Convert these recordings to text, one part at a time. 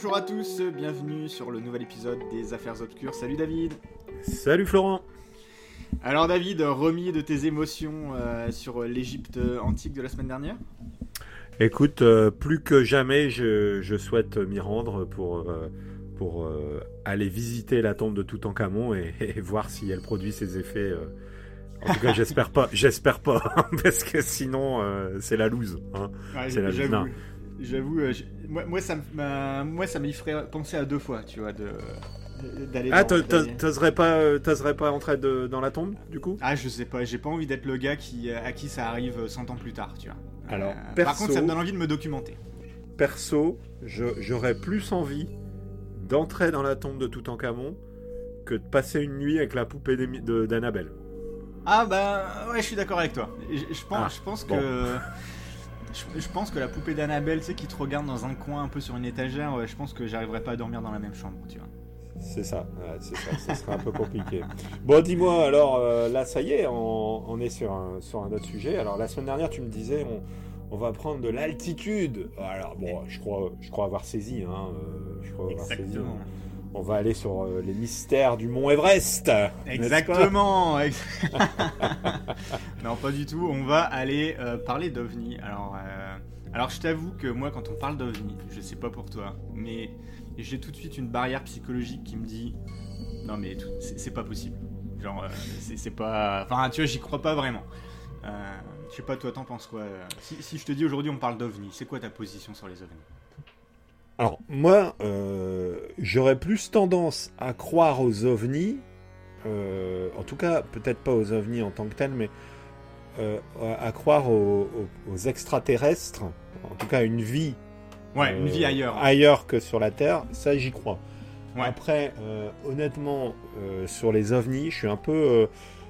Bonjour à tous, bienvenue sur le nouvel épisode des Affaires Obscures. Salut David. Salut Florent. Alors David, remis de tes émotions euh, sur l'Égypte antique de la semaine dernière? Écoute, euh, plus que jamais, je, souhaite m'y rendre pour, euh, pour aller visiter la tombe de Toutankhamon et, et voir si elle produit ses effets. En tout cas, j'espère pas, j'espère pas, parce que sinon, c'est la loose. Hein. c'est la J'avoue, j'avoue moi, moi, ça moi, ça m'y ferait penser à deux fois, tu vois, de d'aller. Ah, t'oserais pas, euh, t'oserais pas entrer dans la tombe, du coup? Ah, je sais pas. J'ai pas envie d'être le gars qui, à qui ça arrive 100 ans plus tard, tu vois. Alors, euh, par contre, ça me donne envie de me documenter. Perso, j'aurais plus envie d'entrer dans la tombe de Toutankhamon que de passer une nuit avec la poupée d'Annabelle. Ah bah ouais, je suis d'accord avec toi. Je, pense, ah, je pense que je, pense que la poupée d'Annabelle, tu sais, qui te regarde dans un coin un peu sur une étagère, je pense que j'arriverai pas à dormir dans la même chambre, tu vois. C'est ça, c'est ça, ça serait un peu compliqué. Bon, dis-moi, alors euh, là, ça y est, on, est sur un, sur un autre sujet. Alors, la semaine dernière, tu me disais, on, va prendre de l'altitude. Alors, bon, je crois, je crois avoir saisi, hein, euh, je crois avoir saisi. Hein. On va aller sur euh, les mystères du mont Everest. Exactement. non, pas du tout. On va aller parler d'OVNI. Alors, alors, je t'avoue que moi, quand on parle d'OVNI, je sais pas pour toi, mais j'ai tout de suite une barrière psychologique qui me dit non mais c'est pas possible. Genre euh, c'est pas, enfin tu vois j'y crois pas vraiment. Euh, je sais pas toi t'en penses quoi? Si, je te dis aujourd'hui on parle d'ovni, c'est quoi ta position sur les ovnis Alors moi euh, j'aurais plus tendance à croire aux ovnis, en tout cas peut-être pas aux ovnis en tant que tels, mais à, croire aux, aux extraterrestres, en tout cas une vie Ouais, une vie ailleurs. Ailleurs que sur la Terre, ça j'y crois. Après, euh, honnêtement, euh, sur les ovnis, je suis un peu, euh,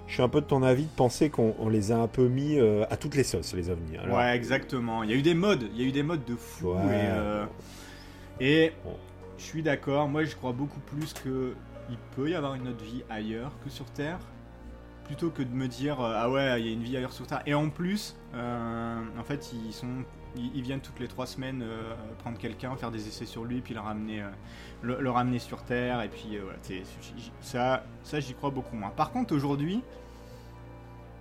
je suis un peu de ton avis de penser qu'on les a un peu mis à toutes les sauces, les ovnis. Ouais, exactement. Il y a eu des modes, il y a eu des modes de fou. Et, je suis d'accord. Moi, je crois beaucoup plus que il peut y avoir une autre vie ailleurs que sur Terre, plutôt que de me dire ah ouais, il y a une vie ailleurs sur Terre. Et en plus, en fait, ils sont ils, viennent toutes les trois semaines euh, prendre quelqu'un, faire des essais sur lui, puis le ramener, euh, le, ramener sur Terre. Et puis euh, voilà, ça, ça j'y crois beaucoup moins. Par contre, aujourd'hui,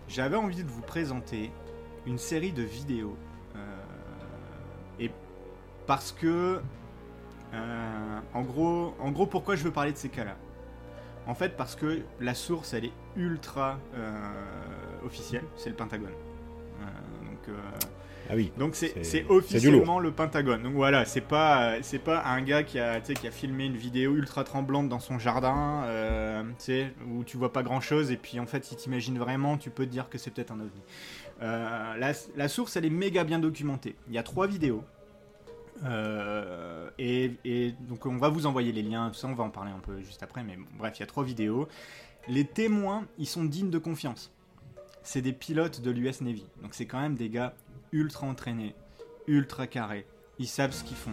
j'avais envie de vous présenter une série de vidéos. et parce que, en, gros, en gros, pourquoi je veux parler de ces cas-là? En fait, parce que la source, elle est ultra officielle, c'est le Pentagone. donc ah oui. Donc c'est officiellement le Pentagone. Donc voilà, c'est pas c'est pas un gars qui a qui a filmé une vidéo ultra tremblante dans son jardin, euh, où tu vois pas grand chose et puis en fait si t'imagines vraiment, tu peux te dire que c'est peut-être un ovni. Euh, la, source elle est méga bien documentée. Il y a trois vidéos. Euh, et, donc on va vous envoyer les liens, ça on va en parler un peu juste après, mais bref, il y a trois vidéos. Les témoins, ils sont dignes de confiance. C'est des pilotes de l'US Navy, donc c'est quand même des gars ultra entraînés, ultra carrés. Ils savent ce qu'ils font.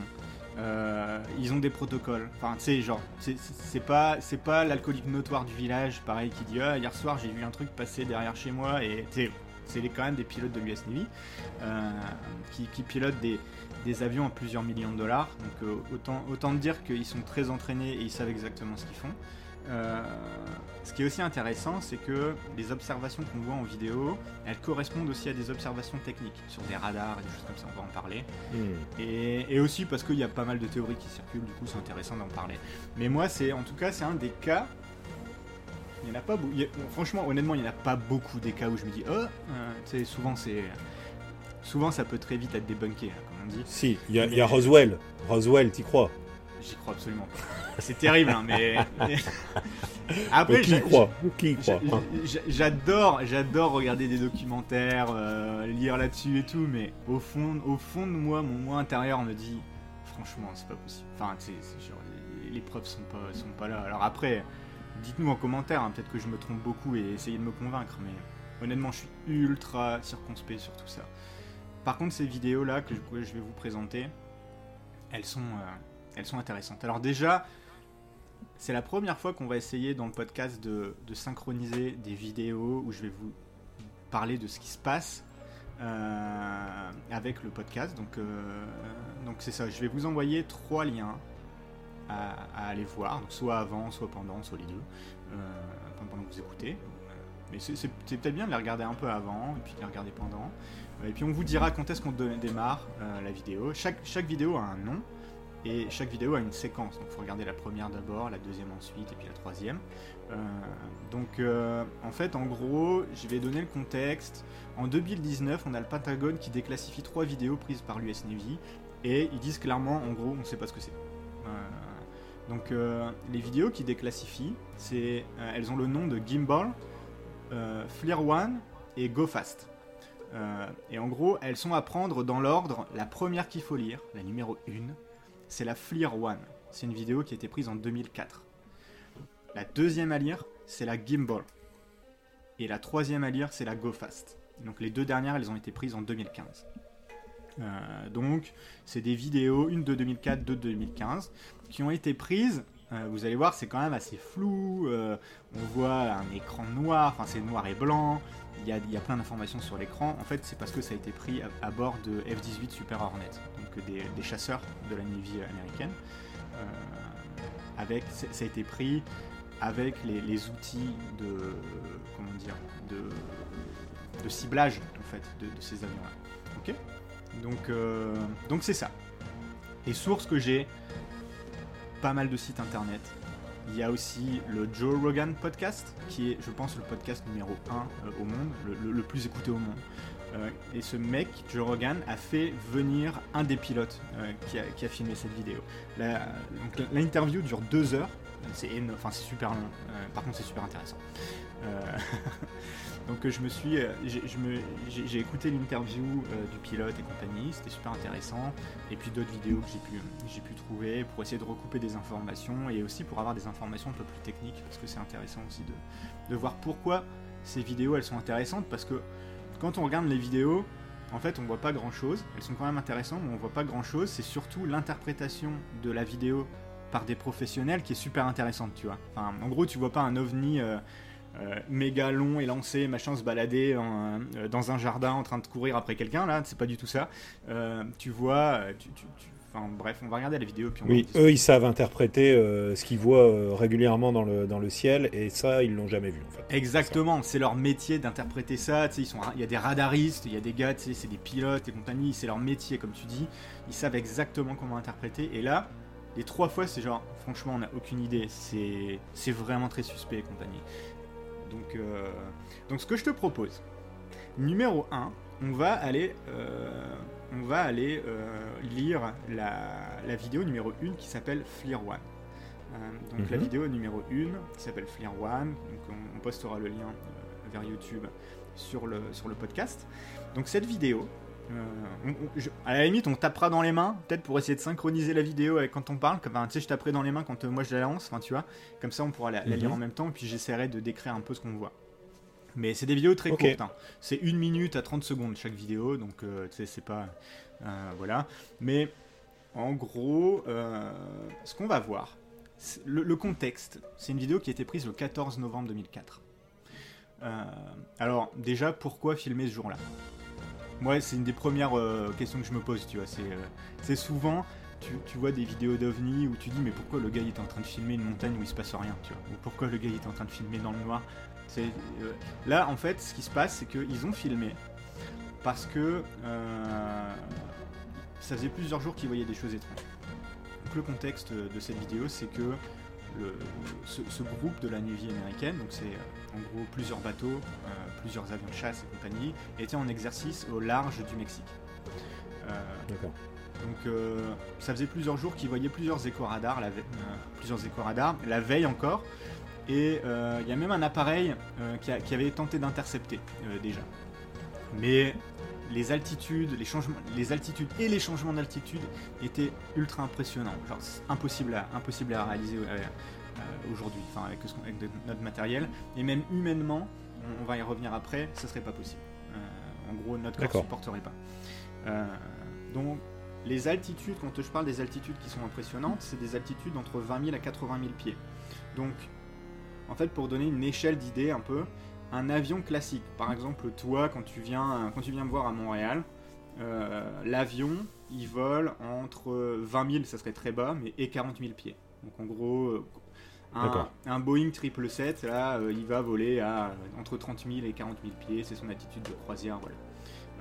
Euh, ils ont des protocoles. Enfin, tu sais, genre, c'est pas, c'est pas l'alcoolique notoire du village, pareil, qui dit ah hier soir j'ai vu un truc passer derrière chez moi et c'est quand même des pilotes de l'US Navy euh, qui, qui, pilotent des, des, avions à plusieurs millions de dollars. Donc euh, autant, autant dire qu'ils sont très entraînés et ils savent exactement ce qu'ils font. Euh, ce qui est aussi intéressant, c'est que les observations qu'on voit en vidéo, elles correspondent aussi à des observations techniques sur des radars et des choses comme ça, on va en parler. Hmm. Et, aussi parce qu'il y a pas mal de théories qui circulent, du coup c'est intéressant d'en parler. Mais moi, c'est en tout cas, c'est un des cas. Il n'y en a pas beaucoup. Franchement, honnêtement, il n'y en a pas beaucoup des cas où je me dis, oh, euh, souvent c'est. Souvent ça peut très vite être débunké, hein, comme on dit. Si, il y, a Roswell. Roswell, t'y crois? J'y crois absolument pas. C'est terrible, hein, mais. Après, qui croit? Qui croit J'adore, j'adore regarder des documentaires, euh, lire là-dessus et tout, mais au fond, au fond de moi, mon moi intérieur me dit, franchement, c'est pas possible. Enfin, tu sais, les, preuves sont pas, sont pas là. Alors après, dites-nous en commentaire, hein, peut-être que je me trompe beaucoup et essayez de me convaincre, mais honnêtement, je suis ultra circonspect sur tout ça. Par contre, ces vidéos-là que je, vais vous présenter, elles sont. Euh, elles sont intéressantes. Alors déjà, c'est la première fois qu'on va essayer dans le podcast de, synchroniser des vidéos où je vais vous parler de ce qui se passe euh, avec le podcast. Donc euh, donc c'est ça, je vais vous envoyer trois liens à, aller voir, soit avant, soit pendant, soit les deux, pendant que vous écoutez. Mais c'est peut-être bien de les regarder un peu avant, et puis de les regarder pendant. Et puis on vous dira quand est-ce qu'on démarre la vidéo. Chaque, chaque vidéo a un nom, et chaque vidéo a une séquence. Donc il faut regarder la première d'abord, la deuxième ensuite, et puis la troisième. Euh, donc euh, en fait, en gros, je vais donner le contexte. En 2019, on a le Pentagone qui déclassifie trois vidéos prises par l'US Navy. Et ils disent clairement, en gros, on ne sait pas ce que c'est. Euh, donc les vidéos qui déclassifient, c'est, elles ont le nom de Gimbal, Fleer One et Go Fast. et en gros, elles sont à prendre dans l'ordre. La première qu'il faut lire, la numéro 1, c'est la Fleer One. C'est une vidéo qui a été prise en 2004. La deuxième à lire, c'est la Gimbal. Et la troisième à lire, c'est la Go Fast. Donc les deux dernières, elles ont été prises en 2015. Euh, donc c'est des vidéos, une de 2004, deux de 2015, qui ont été prises. Euh, vous allez voir, c'est quand même assez flou. Euh, on voit un écran noir, enfin c'est noir et blanc. Il y a, plein d'informations sur l'écran. En fait, c'est parce que ça a été pris à, bord de F-18 Super Hornet, donc des, chasseurs de la Navy américaine. avec, ça a été pris avec les, outils de comment dire de, ciblage en fait de, ces avions-là. Ok? Donc euh, donc c'est ça. Et sources que j'ai, pas mal de sites internet. Il y a aussi le Joe Rogan podcast, qui est, je pense, le podcast numéro 1 euh, au monde, le, plus écouté au monde. Euh, et ce mec, Joe Rogan, a fait venir un des pilotes qui, a, filmé cette vidéo. L'interview dure deux heures, c'est enfin, super long. Par contre, c'est super intéressant. Euh, donc je me suis, euh, j'ai écouté l'interview du pilote et compagnie, c'était super intéressant. Et puis d'autres vidéos que j'ai pu, trouver pour essayer de recouper des informations et aussi pour avoir des informations un peu plus techniques parce que c'est intéressant aussi de, voir pourquoi ces vidéos elles sont intéressantes parce que quand on regarde les vidéos, en fait, on voit pas grand chose. Elles sont quand même intéressantes, mais on voit pas grand chose. C'est surtout l'interprétation de la vidéo par des professionnels qui est super intéressante, tu vois. Enfin, en gros, tu vois pas un ovni euh, euh, méga long et lancé, machin, se balader euh, dans un jardin en train de courir après quelqu'un, là, c'est pas du tout ça. tu vois, tu, Enfin, bref, on va regarder la vidéo. Puis on oui, eux, ils savent interpréter ce qu'ils voient régulièrement dans le, dans le ciel, et ça, ils l'ont jamais vu. En fait. Exactement, c'est leur métier d'interpréter ça. Ils sont, il y a des radaristes, il y a des gars, c'est des pilotes et compagnie, c'est leur métier, comme tu dis. Ils savent exactement comment interpréter. Et là, les trois fois, c'est genre, franchement, on n'a aucune idée. C'est vraiment très suspect et compagnie. Donc, euh, donc, ce que je te propose, numéro 1, on va aller, euh, on va aller euh, lire la, vidéo numéro 1 qui s'appelle Fleer One. donc, la mhm. vidéo numéro 1 qui s'appelle Fleer One. Donc, on, postera le lien vers YouTube sur le, sur le podcast. Donc, cette vidéo, euh, à la limite, on tapera dans les mains, peut-être pour essayer de synchroniser la vidéo avec quand on parle. Comme, tu sais, je taperai dans les mains quand euh, moi je la lance, enfin, tu vois. Comme ça, on pourra la, lire mhm. en même temps, et puis j'essaierai de décrire un peu ce qu'on voit. Mais c'est des vidéos très courtes. Hein. C'est une minute à 30 secondes chaque vidéo, donc euh, tu sais, c'est pas. voilà. Mais en gros, ce qu'on va voir, le, le, contexte, c'est une vidéo qui a été prise le 14 novembre 2004. alors, déjà, pourquoi filmer ce jour-là? Moi, c'est une des premières euh, questions que je me pose, tu vois. C'est euh, souvent, tu, vois des vidéos d'OVNI où tu dis, mais pourquoi le gars il est en train de filmer une montagne où il se passe rien, tu vois? Ou pourquoi le gars il est en train de filmer dans le noir? Euh, Là, en fait, ce qui se passe, c'est qu'ils ont filmé parce que ça faisait plusieurs jours qu'ils voyaient des choses étranges. Donc, le contexte de cette vidéo, c'est que ce, groupe de la Navy américaine, donc c'est en gros plusieurs bateaux, euh, plusieurs avions de chasse et compagnie, étaient en exercice au large du Mexique. Euh, D'accord. Donc euh, ça faisait plusieurs jours qu'ils voyaient plusieurs éco-radars, la, plusieurs éco-radars, la veille encore, et il y a même un appareil qui, qui, avait tenté d'intercepter déjà. Mais les altitudes, les changements, les altitudes et les changements d'altitude étaient ultra impressionnants. Genre, impossible à, impossible à réaliser aujourd'hui, enfin avec, notre matériel. Et même humainement, on, va y revenir après, ce serait pas possible. Euh, en gros, notre corps ne supporterait pas. donc, les altitudes, quand je parle des altitudes qui sont impressionnantes, c'est des altitudes entre 20 000 à 80 000 pieds. Donc, en fait, pour donner une échelle d'idée un peu, un avion classique. Par exemple, toi, quand tu viens, quand tu viens me voir à Montréal, euh, l'avion, il vole entre 20 000, ça serait très bas, mais et 40 000 pieds. Donc en gros, euh, un, Boeing 777, là, euh, il va voler à euh, entre 30 000 et 40 000 pieds, c'est son attitude de croisière, voilà.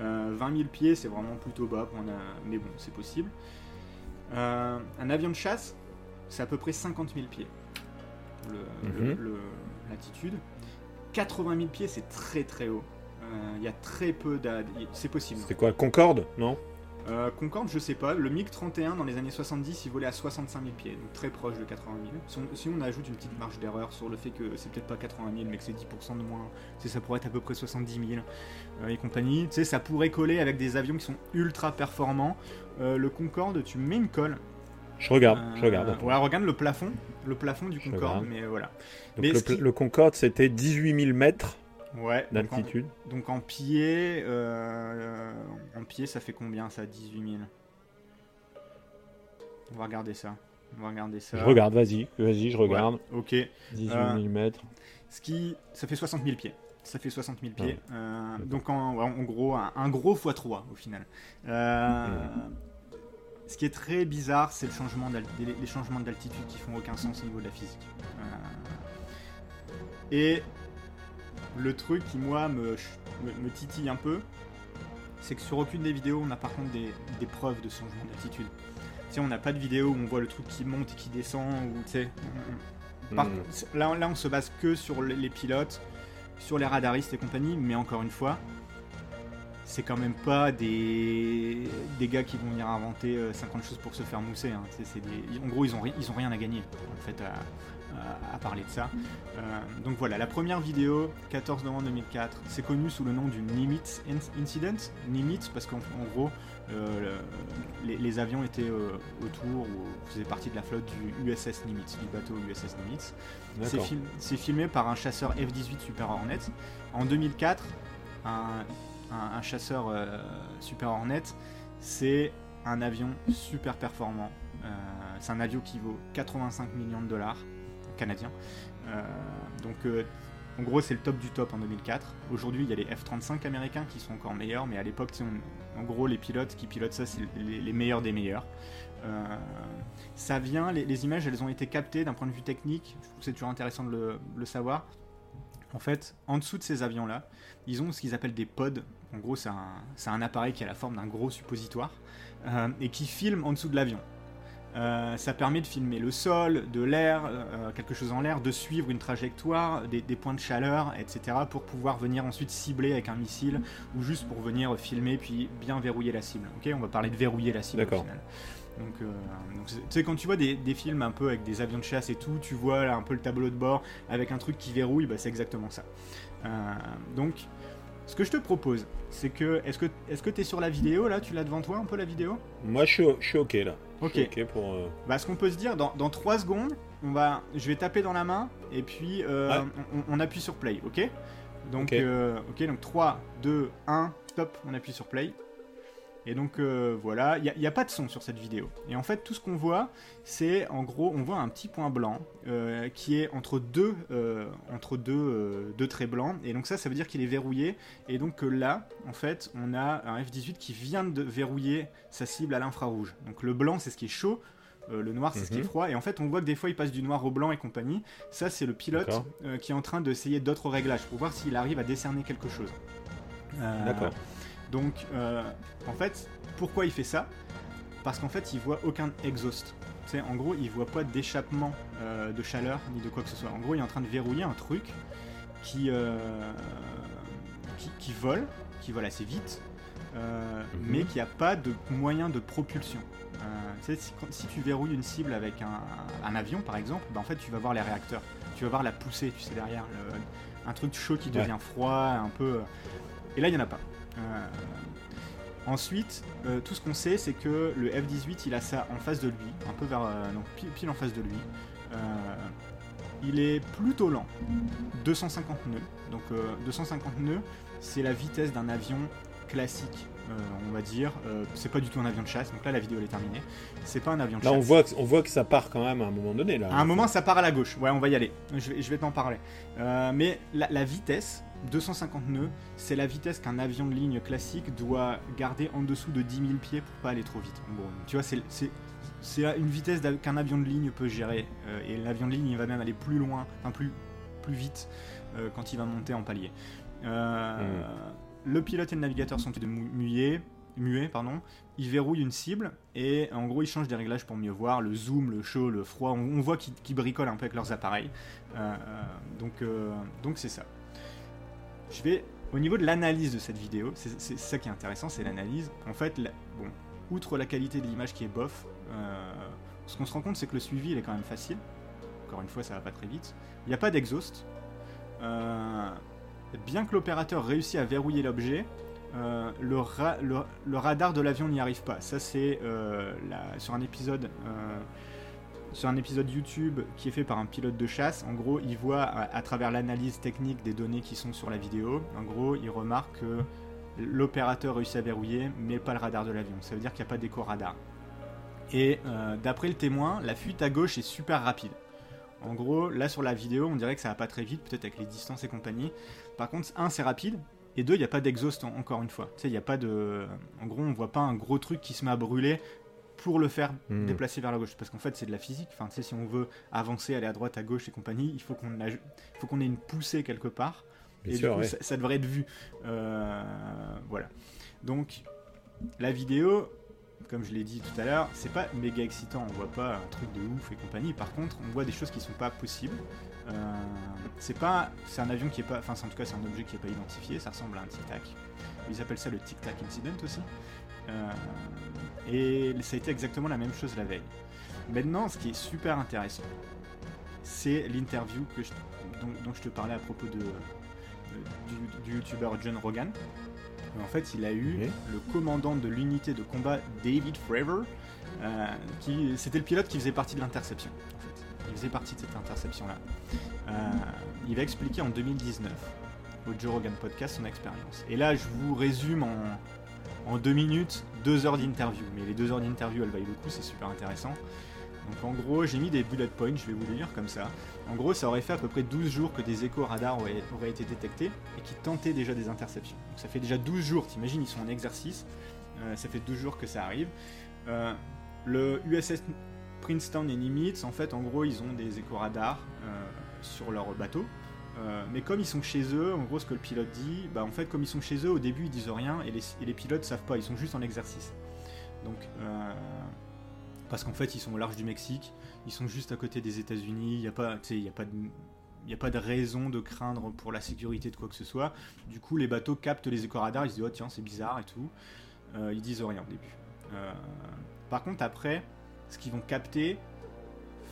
Euh, 20 000 pieds, c'est vraiment plutôt bas, pour un, mais bon, c'est possible. Euh, un avion de chasse, c'est à peu près 50 000 pieds, Mhm. l'altitude. 80 000 pieds, c'est très très haut. Euh, Il y a très peu d'a- C'est possible. C'était quoi Concorde Non? Euh, Concorde, je sais pas. Le MiG 31 dans les années 70, il volait à 65 000 pieds, donc très proche de 80 000. Si on, si on ajoute une petite marge d'erreur sur le fait que c'est peut-être pas 80 000, mais que c'est 10% de moins, ça pourrait être à peu près 70 000 euh, et compagnie. Tu sais, ça pourrait coller avec des avions qui sont ultra performants. Euh, le Concorde, tu mets une colle. Je regarde, Euh, je regarde. attends. Ouais, regarde le plafond, le plafond du Concorde, regarde. mais euh, voilà. Donc mais le, qui- le Concorde, c'était 18 000 mètres Ouais. d'altitude. Donc en pied, euh, en pied, ça fait combien ça 18 000 On va regarder ça. On va regarder ça. Je regarde, vas-y, vas-y, je regarde. Ouais, ok. 18 Euh, 000 mètres. Ce qui, ça fait 60 000 pieds. Ça fait 60 000 pieds. Ouais. Euh, donc en, gros, un, un gros x3 au final. Euh, Ce qui est très bizarre, c'est le changement les, changements d'altitude qui font aucun sens au niveau de la physique. Et le truc qui moi me, titille un peu, c'est que sur aucune des vidéos, on a par contre des, des preuves de changement d'altitude. Tu sais, on n'a pas de vidéo où on voit le truc qui monte et qui descend, ou tu sais. on- on- Par contre, là, là, on se base que sur les pilotes, sur les radaristes et compagnie, mais encore une fois, c'est quand même pas des, des gars qui vont venir inventer euh, 50 choses pour se faire mousser. hein. C'est des- En gros, ils ont, ri- ils ont rien à gagner en fait à, à- parler de ça. Euh, donc voilà, la première vidéo, 14 novembre 2004, c'est connu sous le nom du Nimitz In- Incident. Nimitz parce qu'en en gros, euh, le- les, les avions étaient euh, autour ou faisaient partie de la flotte du USS Nimitz, du bateau USS Nimitz. C'est fil- filmé par un chasseur F-18 Super Hornet. En 2004, un, un- un chasseur euh, Super Hornet, c'est un avion super performant. C'est un avion qui vaut 85 millions de dollars canadiens. Euh, donc, euh, en gros, c'est le top du top en 2004. Aujourd'hui, il y a les F-35 américains qui sont encore meilleurs, mais à l'époque, en gros, les pilotes qui pilotent ça, c'est les, meilleurs des meilleurs. Euh, ça vient, les, images, elles ont été captées d'un point de vue technique. Je trouve c'est toujours intéressant de le, savoir. En fait, en dessous de ces avions-là, ils ont ce qu'ils appellent des pods. En gros, c'est un, appareil qui a la forme d'un gros suppositoire et qui filme en dessous de l'avion. Euh, ça permet de filmer le sol, de l'air, euh, quelque chose en l'air, de suivre une trajectoire, des, des points de chaleur, etc. pour pouvoir venir ensuite cibler avec un missile ou juste pour venir filmer puis bien verrouiller la cible. Ok, on va parler de verrouiller la cible au final. Donc, euh, tu sais, quand tu vois des, des films un peu avec des avions de chasse et tout, tu vois là, un peu le tableau de bord avec un truc qui verrouille, bah, c'est exactement ça. Euh, donc, ce que je te propose, c'est que, est-ce que est-ce que tu es sur la vidéo là? Tu l'as devant toi un peu la vidéo? Moi, je suis, je suis OK là. Je Ok. pour. euh, Bah, ce qu'on peut se dire, dans, dans 3 secondes, on va, je vais taper dans la main et puis euh, Ouais. on, on appuie sur play, ok? Donc, Ok. euh, ok, donc 3, 2, 1, stop, on appuie sur play. Et donc euh, voilà, il n'y a, pas de son sur cette vidéo. Et en fait, tout ce qu'on voit, c'est en gros, on voit un petit point blanc euh, qui est entre deux, euh, entre deux, deux traits blancs. Et donc ça, ça veut dire qu'il est verrouillé. Et donc là, en fait, on a un F-18 qui vient de verrouiller sa cible à l'infrarouge. Donc le blanc, c'est ce qui est chaud. euh, le noir, c'est ce qui est Mhm. froid. Et en fait, on voit que des fois, il passe du noir au blanc et compagnie. Ça, c'est le pilote euh, qui est en train d'essayer d'autres réglages pour voir s'il arrive à décerner quelque chose. Euh, D'accord. Donc, euh, en fait, pourquoi il fait ça? Parce qu'en fait, il voit aucun exhaust. Tu sais, en gros, il voit pas d'échappement euh, de chaleur ni de quoi que ce soit. En gros, il est en train de verrouiller un truc qui, euh, qui, qui vole, qui vole assez vite, Mhm. mais qui a pas de moyen de propulsion. Tu sais, si, tu verrouilles une cible avec un, un avion, par exemple, bah, en fait, tu vas voir les réacteurs. Tu vas voir la poussée, tu sais, derrière. le- un truc chaud qui Ouais. devient froid, un peu. Et là, il n'y en a pas. Euh, Ensuite, euh, tout ce qu'on sait, c'est que le F-18, il a ça en face de lui, un peu vers, euh, non, pile, pile en face de lui. Euh, il est plutôt lent, 250 nœuds. Donc euh, 250 nœuds, c'est la vitesse d'un avion classique, on va dire. C'est pas du tout un avion de chasse, donc là la vidéo elle est terminée. C'est pas un avion de Là, chasse. on voit, on voit que ça part quand même à un moment donné. Là. À un moment, ça part à la gauche. Ouais, on va y aller. Je vais, je vais t'en parler. Mais la, la vitesse, 250 nœuds, c'est la vitesse qu'un avion de ligne classique doit garder en dessous de 10 000 pieds pour pas aller trop vite. En gros, tu vois, c'est une vitesse qu'un avion de ligne peut gérer. Euh, et l'avion de ligne, il va même aller plus loin, enfin plus, plus vite euh, quand il va monter en palier. Euh, Le pilote et le navigateur sont mou- muets, muets, pardon. Ils verrouillent une cible et en gros ils changent des réglages pour mieux voir, le zoom, le chaud, le froid. On, on voit qu'ils bricolent un peu avec leurs appareils. Euh, euh, donc euh, donc c'est ça. Je vais au niveau de l'analyse de cette vidéo, c'est ça qui est intéressant, c'est l'analyse. En fait, bon, outre la qualité de l'image qui est bof, euh, ce qu'on se rend compte c'est que le suivi il est quand même facile. Encore une fois, ça va pas très vite. Il n'y a pas d'exhaust. Euh, bien que l'opérateur réussit à verrouiller l'objet, euh, le, ra- le- le radar de l'avion n'y arrive pas. Ça, c'est sur un épisode. Euh, sur un épisode YouTube qui est fait par un pilote de chasse, en gros, il voit à, à travers l'analyse technique des données qui sont sur la vidéo, en gros, il remarque que l'opérateur réussit à verrouiller, mais pas le radar de l'avion. Ça veut dire qu'il n'y a pas d'écho radar. Et euh, d'après le témoin, la fuite à gauche est super rapide. En gros, là sur la vidéo, on dirait que ça va pas très vite, peut-être avec les distances et compagnie. Par contre, un, c'est rapide, et deux, il n'y a pas d'exhaust en- encore une fois. Tu il n'y a pas de. En gros, on voit pas un gros truc qui se met à brûler pour le faire Hmm. déplacer vers la gauche. Parce qu'en fait, c'est de la physique. Enfin, tu sais, si on veut avancer, aller à droite, à gauche et compagnie, il faut qu'on ait une poussée quelque part. Bien et sûr, du coup, ouais. ça, ça devrait être vu. Euh, voilà. Donc, la vidéo, comme je l'ai dit tout à l'heure, c'est pas méga excitant. On voit pas un truc de ouf et compagnie. Par contre, on voit des choses qui sont pas possibles. Euh, c'est pas, c'est un avion qui est pas, enfin, en tout cas, c'est un objet qui est pas identifié. Ça ressemble à un tic tac. Ils appellent ça le tic tac incident aussi. Euh, et ça a été exactement la même chose la veille. Maintenant, ce qui est super intéressant, c'est l'interview que je- dont, dont je te parlais à propos de, de- du, du youtubeur John Rogan. En fait, il a eu le commandant de l'unité de combat David Fravor, euh, qui c'était le pilote qui faisait partie de l'interception. En fait. Il faisait partie de cette interception-là. Euh, il va expliquer en 2019 au Joe Rogan podcast son expérience. Et là, je vous résume en, en deux minutes deux heures d'interview. Mais les deux heures d'interview, elles valent le c'est super intéressant. Donc en gros, j'ai mis des bullet points, je vais vous les lire comme ça. En gros, ça aurait fait à peu près 12 jours que des échos radars auraient, auraient été détectés et qui tentaient déjà des interceptions. Donc ça fait déjà 12 jours, t'imagines, ils sont en exercice. Euh, ça fait 12 jours que ça arrive. Euh, le USS Princeton et Nimitz, en fait, en gros, ils ont des échos radars euh, sur leur bateau. Euh, mais comme ils sont chez eux, en gros, ce que le pilote dit, bah en fait, comme ils sont chez eux, au début, ils disent rien et les, et les pilotes savent pas, ils sont juste en exercice. Donc, euh, parce qu'en fait, ils sont au large du Mexique, ils sont juste à côté des États-Unis, il n'y a pas, il a pas de il a pas de raison de craindre pour la sécurité de quoi que ce soit. Du coup, les bateaux captent les éco-radars, ils se disent, oh tiens, c'est bizarre et tout. Euh, ils disent rien au début. Par contre, après, ce qu'ils vont capter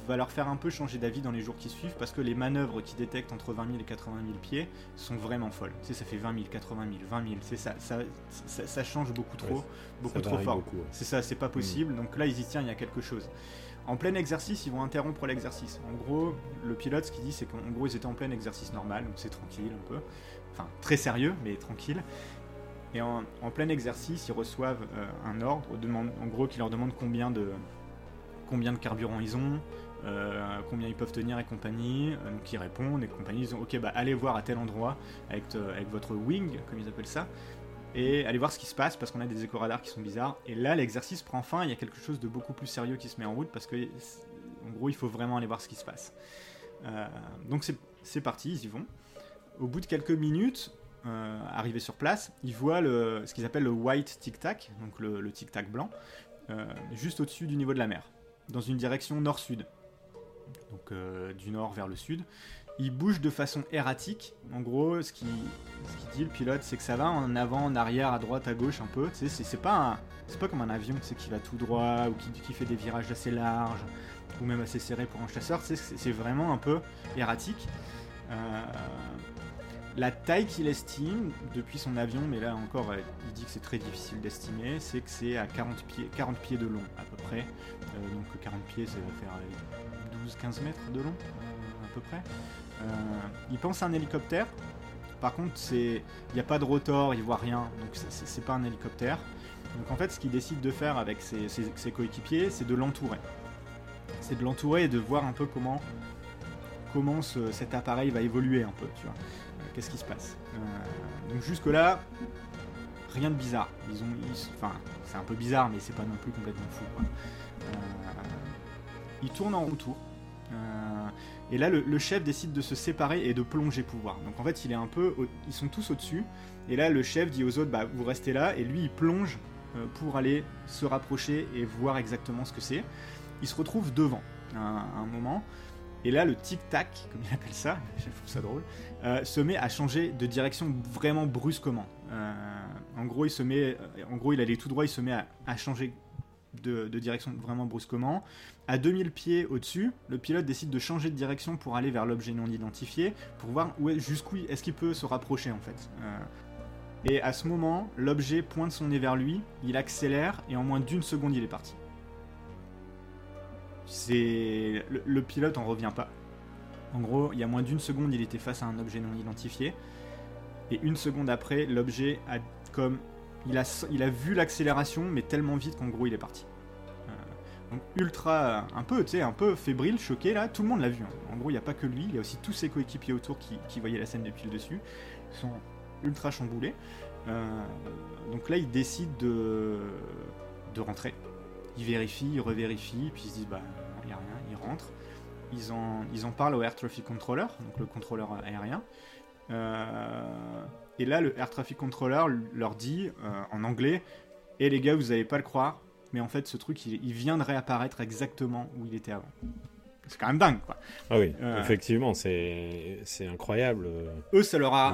va leur faire un peu changer d'avis dans les jours qui suivent parce que les manœuvres qui détectent entre 20 000 et 80 000 pieds sont vraiment folles. Tu sais, ça fait 20 000, 80 000, 20 000. C'est ça, ça, ça, ça change beaucoup trop, Ouais, beaucoup trop fort. ouais. C'est ça, c'est pas possible. Donc là, ils disent tiens, il y a quelque chose. En plein exercice, ils vont interrompre l'exercice. En gros, le pilote, ce qu'il dit, c'est qu'en gros, ils étaient en plein exercice normal, donc c'est tranquille un peu. Enfin, très sérieux, mais tranquille. Et en, en plein exercice, ils reçoivent euh, un ordre, demande, en gros, qui leur demande combien de, combien de carburant ils ont, euh, combien ils peuvent tenir et compagnie. Euh, ils répondent et compagnie, ils disent ok, bah allez voir à tel endroit avec, euh, avec votre wing, comme ils appellent ça, et allez voir ce qui se passe parce qu'on a des éco-radars qui sont bizarres. Et là, l'exercice prend fin, il y a quelque chose de beaucoup plus sérieux qui se met en route parce que, en gros, il faut vraiment aller voir ce qui se passe. Euh, donc c'est- parti, ils y vont. Au bout de quelques minutes, arrivés sur place, ils voient ce qu'ils appellent le white tic-tac, donc le, tic-tac blanc, juste au-dessus du niveau de la mer, dans une direction nord-sud. Donc euh, du nord vers le sud. Il bouge de façon erratique. En gros, ce qui, dit le pilote, c'est que ça va en avant, en arrière, à droite, à gauche un peu. C'est, c'est pas c'est pas comme un avion, sais, qui va tout droit ou qui, fait des virages assez larges ou même assez serrés pour un chasseur. C'est, c'est vraiment un peu erratique. Euh, la taille qu'il estime depuis son avion, mais là encore, il dit que c'est très difficile d'estimer, c'est que c'est à 40 pieds, 40 pieds de long à peu près. Euh, donc 40 pieds, ça va faire 12-15 mètres de long euh, à peu près. Euh, il pense à un hélicoptère. par contre, il n'y a pas de rotor, il voit rien, donc c'est pas un hélicoptère. Donc en fait, ce qu'il décide de faire avec ses, coéquipiers, c'est de l'entourer. C'est de l'entourer et de voir un peu comment, cet appareil va évoluer un peu, tu vois. Euh, qu'est-ce qui se passe. Donc jusque-là, rien de bizarre. Ils ont, enfin, c'est un peu bizarre, mais c'est pas non plus complètement fou. Euh, ils tournent en retour. Et là, le, chef décide de se séparer et de plonger pouvoir. Donc en fait, il est un peu, ils sont tous au-dessus. Et là, le chef dit aux autres, bah, vous restez là. Et lui, il plonge euh, pour aller se rapprocher et voir exactement ce que c'est. Il se retrouve devant à un, moment. Et là, le tic-tac, comme il appelle ça, je trouve ça drôle, euh, se met à changer de direction vraiment brusquement. Euh, en gros, il se met, en gros, il allait tout droit, il se met à, changer de, direction vraiment brusquement. À 2000 pieds au-dessus, le pilote décide de changer de direction pour aller vers l'objet non identifié, pour voir jusqu'où est-ce qu'il peut se rapprocher en fait. Et à ce moment, l'objet pointe son nez vers lui, il accélère et en moins d'une seconde, il est parti. C'est le, pilote en revient pas. En gros, il y a moins d'une seconde, il était face à un objet non identifié. Et une seconde après, l'objet a comme il a, il a vu l'accélération, mais tellement vite qu'en gros, il est parti. Euh, donc ultra, un peu, tu sais, un peu fébrile, choqué là. Tout le monde l'a vu. Hein. En gros, il n'y a pas que lui, il y a aussi tous ses coéquipiers autour qui, voyaient la scène depuis le dessus. Ils sont ultra chamboulé. Euh, donc là, il décide de, de rentrer. Il vérifie, il revérifie, puis ils se disent bah il n'y a rien, ils rentrent. Ils en, ils en parlent au Air Traffic Controller, donc le contrôleur aérien. Euh, et là, le Air Traffic Controller leur dit euh, en anglais Et les gars, vous n'allez pas le croire, mais en fait, ce truc, il, il, vient de réapparaître exactement où il était avant. C'est quand même dingue, quoi. Ah oui, effectivement, c'est incroyable. Eux, ça leur a.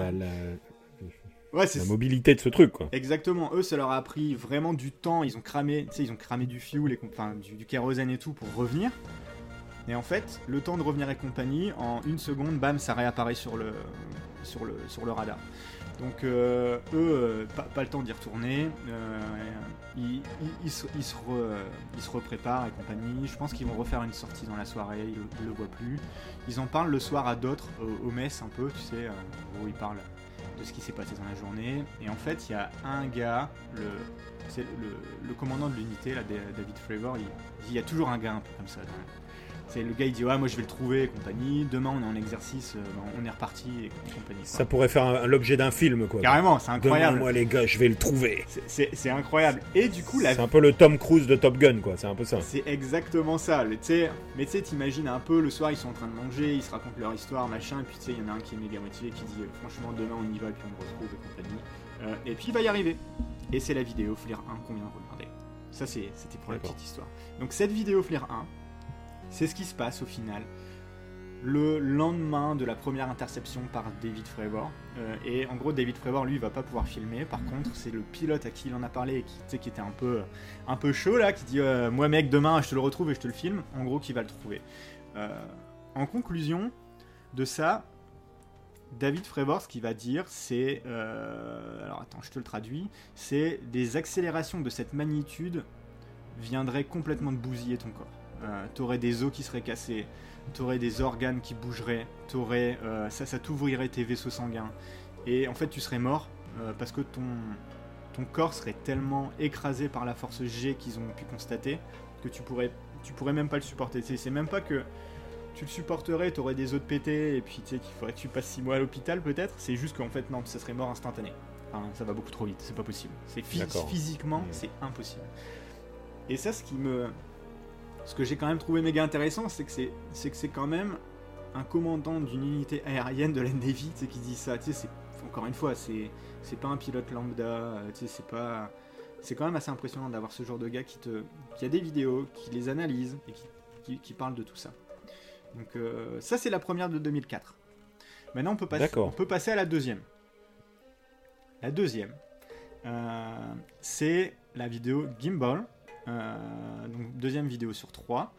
Ouais, la mobilité de ce truc, quoi. Exactement. Eux, ça leur a pris vraiment du temps. Ils ont cramé, ils ont cramé du fuel, et, enfin, du, kérosène et tout pour revenir. Et en fait, le temps de revenir et compagnie, en une seconde, bam, ça réapparaît sur le, sur le, sur le radar. Donc euh, eux, euh, pas, le temps d'y retourner. Euh, ils, se, ils, se repréparent et compagnie. Je pense qu'ils vont refaire une sortie dans la soirée. Ils, ne le voient plus. Ils en parlent le soir à d'autres, au, mess un peu, tu sais, où ils parlent de ce qui s'est passé dans la journée. Et en fait, il y a un gars, le, c'est le, commandant de l'unité, là, David Flavor, il il y a toujours un gars un peu comme ça. C'est le gars il dit ouais moi je vais le trouver et compagnie. Demain on est en exercice, euh, on est reparti et compagnie. Ça pourrait faire l'objet d'un film quoi. Carrément, c'est incroyable. Demain moi les gars je vais le trouver. C'est incroyable. Et du coup la... C'est un peu le Tom Cruise de Top Gun quoi, c'est un peu ça. C'est exactement ça. Le, mais tu sais t'imagines un peu le soir ils sont en train de manger, ils se racontent leur histoire machin et puis tu sais il y en a un qui est méga motivé qui dit euh, franchement demain on y va et puis on retrouve et compagnie. Euh, et puis il va y arriver. Et c'est la vidéo Flair 1 qu'on vient de regarder. Ça c'était pour la petite histoire. Donc cette vidéo Flair 1 c'est ce qui se passe au final le lendemain de la première interception par David Fravor. Euh, et en gros, David Fravor, lui, va pas pouvoir filmer. Par contre, c'est le pilote à qui il en a parlé et qui, qui était un peu, un peu chaud là, qui dit euh, Moi, mec, demain, je te le retrouve et je te le filme. En gros, qui va le trouver. Euh, en conclusion de ça, David Fravor, ce qu'il va dire, c'est. alors attends, je te le traduis. C'est des accélérations de cette magnitude viendraient complètement de bousiller ton corps. Euh, t'aurais des os qui seraient cassés, t'aurais des organes qui bougeraient, t'aurais, euh, ça, ça t'ouvrirait tes vaisseaux sanguins. Et en fait, tu serais mort euh, parce que ton, ton corps serait tellement écrasé par la force G qu'ils ont pu constater que tu pourrais, tu pourrais même pas le supporter. C'est même pas que tu le supporterais, t'aurais des os de pété et puis tu sais qu'il faudrait que tu passes 6 mois à l'hôpital peut-être. C'est juste qu'en fait, non, ça serait mort instantané. Enfin, ça va beaucoup trop vite, c'est pas possible. C'est physiquement, mmh. c'est impossible. Et ça, ce qui me, ce que j'ai quand même trouvé méga intéressant, c'est que c'est, c'est que c'est quand même un commandant d'une unité aérienne de la Navy qui dit ça. Tu sais, c'est, encore une fois, c'est, c'est pas un pilote lambda. Euh, tu sais, c'est pas. C'est quand même assez impressionnant d'avoir ce genre de gars qui te, qui a des vidéos, qui les analyse et qui, qui, parle de tout ça. Donc euh, ça, c'est la première de 2004. Maintenant, on peut passer, on peut passer à la deuxième. La deuxième, euh, c'est la vidéo Gimbal donc deuxième vidéo sur trois.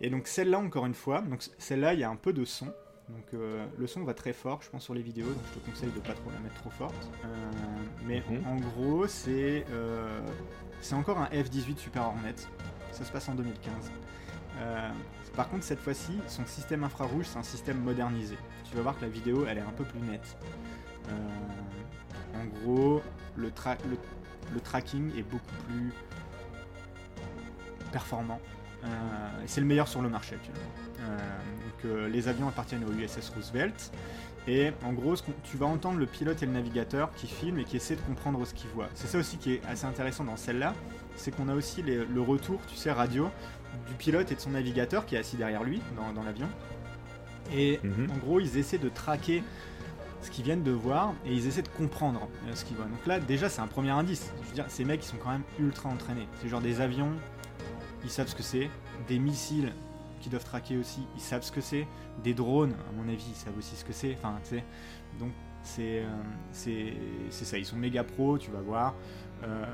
Et donc celle-là encore une fois, donc celle-là il y a un peu de son. Donc euh, le son va très fort, je pense sur les vidéos, donc je te conseille de pas trop la mettre trop forte. Euh, mais mhm. en gros c'est c'est encore un F-18 Super Hornet. Ça se passe en 2015. par contre cette fois-ci, son système infrarouge c'est un système modernisé. Tu vas voir que la vidéo elle est un peu plus nette. Euh, en gros, le, tra- le, le tracking est beaucoup plus performant. Euh, c'est le meilleur sur le marché actuellement. Euh, donc, euh, les avions appartiennent au USS Roosevelt. Et en gros, tu vas entendre le pilote et le navigateur qui filment et qui essaient de comprendre ce qu'ils voient. C'est ça aussi qui est assez intéressant dans celle-là, c'est qu'on a aussi les- le retour, tu sais, radio, du pilote et de son navigateur qui est assis derrière lui dans, dans l'avion. Et Mhm. en gros, ils essaient de traquer ce qu'ils viennent de voir et ils essaient de comprendre ce qu'ils voient. Donc là, déjà, c'est un premier indice. Je veux dire, ces mecs, ils sont quand même ultra entraînés. C'est genre des avions, ils savent ce que c'est. Des missiles qui doivent traquer aussi, ils savent ce que c'est. Des drones, à mon avis, ils savent aussi ce que c'est. Enfin, tu sais. Donc, c'est euh, ça. Ils sont méga pros, tu vas voir. Euh,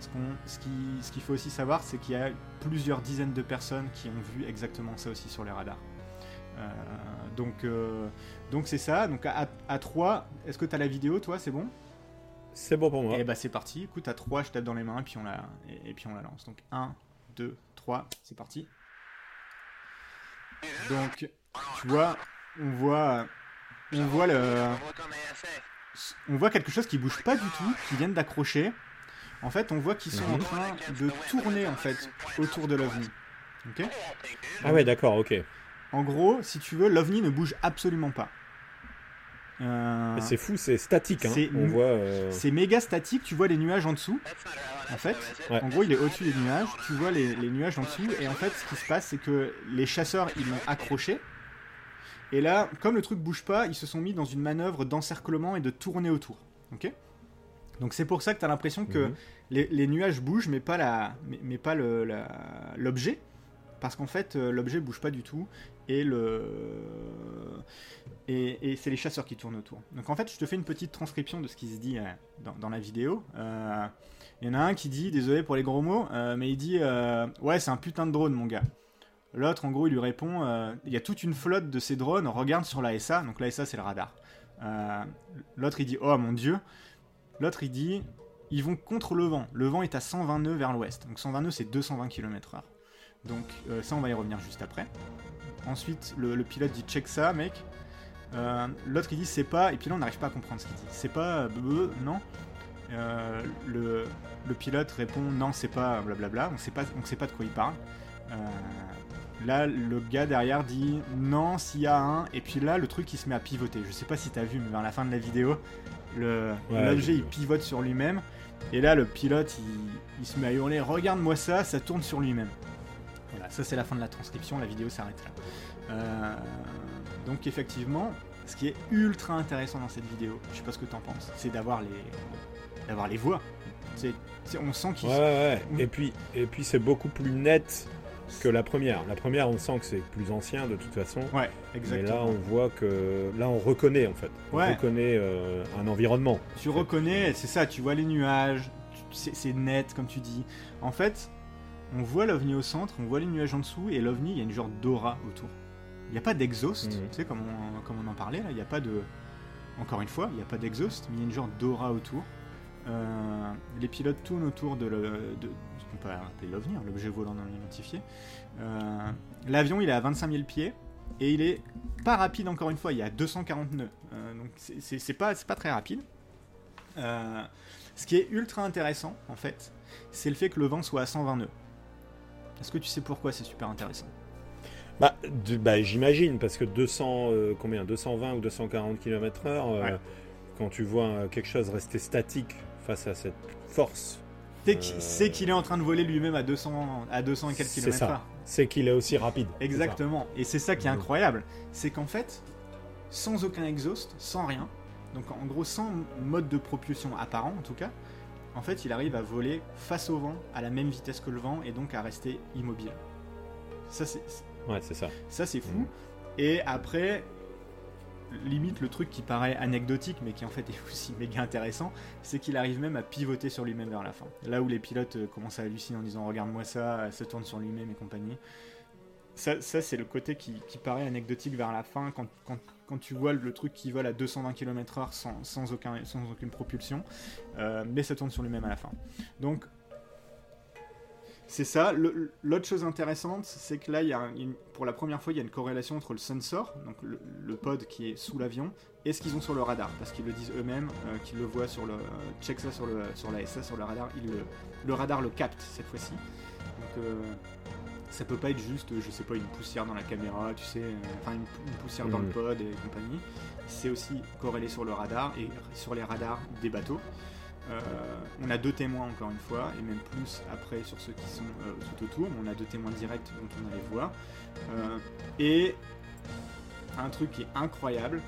ce qu'on- ce qui- ce qu'il faut aussi savoir, c'est qu'il y a plusieurs dizaines de personnes qui ont vu exactement ça aussi sur les radars. Euh, donc, euh, donc c'est ça. Donc à, à 3, est-ce que tu as la vidéo, toi? C'est bon? C'est bon pour moi. Et bah c'est parti. Écoute, à 3, je tape dans les mains et puis on la, et, et puis on la lance. Donc 1, 2, 3, c'est parti. Donc, tu vois, on voit, on voit le, on voit quelque chose qui bouge pas du tout, qui viennent d'accrocher. En fait, on voit qu'ils sont en train de tourner en fait autour de l'ovni. Ok? Ah ouais, d'accord, ok. En gros, si tu veux, l'ovni ne bouge absolument pas. Euh, C'est fou, c'est statique. Hein. C'est- euh, c'est méga statique, tu vois les nuages en dessous. En fait, Ouais. en gros, il est au-dessus des nuages, tu vois les, les nuages en dessous, et en fait, ce qui se passe, c'est que les chasseurs, ils l'ont accroché. Et là, comme le truc bouge pas, ils se sont mis dans une manœuvre d'encerclement et de tourner autour. Ok? Donc c'est pour ça que tu as l'impression que Mhm. les, les nuages bougent, mais pas la, mais, mais pas l'objet, parce qu'en fait euh, l'objet bouge pas du tout et le et, et c'est les chasseurs qui tournent autour. Donc en fait, je te fais une petite transcription de ce qui se dit euh, dans, dans la vidéo. Euh, Il y en a un qui dit, désolé pour les gros mots, euh, mais il dit ouais c'est un putain de drone mon gars. L'autre en gros il lui répond il y a toute une flotte de ces drones, regarde sur la SA, donc la SA c'est le radar. L'autre il dit oh mon dieu. L'autre il dit ils vont contre le vent. Le vent est à 120 nœuds vers l'ouest. Donc 120 nœuds, c'est 220 km/h. Donc ça, on va y revenir juste après. Ensuite, le, le pilote dit check ça, mec. Euh, L'autre il dit c'est pas. Et puis là, on n'arrive pas à comprendre ce qu'il dit. C'est pas. euh, bleu, non. Euh, le, le pilote répond non, c'est pas. Blablabla. On sait pas, on sait pas de quoi il parle. Euh, là, le gars derrière dit non, s'il y a un. Et puis là, le truc il se met à pivoter. Je sais pas si t'as vu, mais vers la fin de la vidéo, Ouais, l'objet il pivote sur lui-même. Et là, le pilote il, il se met à hurler Regarde-moi ça, ça tourne sur lui-même. Voilà, ça c'est la fin de la transcription, la vidéo s'arrête là. Euh, donc effectivement, ce qui est ultra intéressant dans cette vidéo, je sais pas ce que t'en penses, c'est d'avoir les, d'avoir les voix. C'est, c'est- on sent qu'ils Ouais, sont- ouais, ouais. Et puis, et puis c'est beaucoup plus net que la première. La première, on sent que c'est plus ancien de toute façon. Ouais, Mais exactement. là, on voit que là, on reconnaît en fait. On Ouais. reconnaît euh, un environnement. Tu reconnais, c'est ça, tu vois les nuages, c'est net comme tu dis. En fait, on voit l'ovni au centre, on voit les nuages en dessous, et l'ovni, il y a une genre d'aura autour. Il n'y a pas d'exhaust, Mhm. tu sais, comme on, comme on en parlait là, il n'y a pas de. Encore une fois, il n'y a pas d'exhaust, mais il y a une genre d'aura autour. Euh, les pilotes tournent autour de, le, de ce qu'on peut appeler l'OVNI, hein, l'objet volant non identifié. Euh, L'avion, il est à 25 000 pieds et il est pas rapide encore une fois, il est à 240 nœuds. Euh, donc c'est- pas, pas très rapide. Ce qui est ultra intéressant en fait, c'est le fait que le vent soit à 120 nœuds. Est-ce que tu sais pourquoi c'est super intéressant? Bah, bah, j'imagine parce que 200, euh, combien? 220 ou 240 km/h. euh, Ouais. Quand tu vois euh, quelque chose rester statique face à cette force, C'est qu'il Euh, est en train de voler lui-même à 200, à 200 et quelques C'est kilomètres ça. heure. c'est qu'il est aussi rapide. Exactement. Et c'est ça qui est Mhm. incroyable. C'est qu'en fait, sans aucun exhaust, sans rien, donc en gros sans mode de propulsion apparent en tout cas, en fait il arrive à voler face au vent à la même vitesse que le vent et donc à rester immobile. Ça c'est Ouais, c'est ça. ça c'est fou. Mhm. Et après, limite le truc qui paraît anecdotique mais qui en fait est aussi méga intéressant, c'est qu'il arrive même à pivoter sur lui-même vers la fin. Là où les pilotes euh, commencent à halluciner en disant regarde-moi ça, euh, se tourne sur lui-même et compagnie. Ça, ça c'est le côté qui, paraît anecdotique vers la fin quand, quand, quand tu vois le truc qui vole à 220 km/h sans, sans, aucun, sans aucune propulsion, euh, mais ça tourne sur lui-même à la fin. Donc c'est ça. L'autre chose intéressante, c'est que là, y a pour la première fois, il y a une corrélation entre le sensor, donc le, pod qui est sous l'avion, et ce qu'ils ont sur le radar, parce qu'ils le disent eux-mêmes, euh, qu'ils le voient sur le, check ça sur le, sur la SA, sur le radar, ils le, le radar le capte cette fois-ci. Donc euh, ça peut pas être juste, je sais pas, une poussière dans la caméra, tu sais, euh, enfin une, une poussière dans le Mhm. pod et compagnie. C'est aussi corrélé sur le radar et sur les radars des bateaux. Euh, on a deux témoins encore une fois, et même plus après sur ceux qui sont euh, tout autour. On a deux témoins directs dont on a les voix. Euh, et un truc qui est incroyable,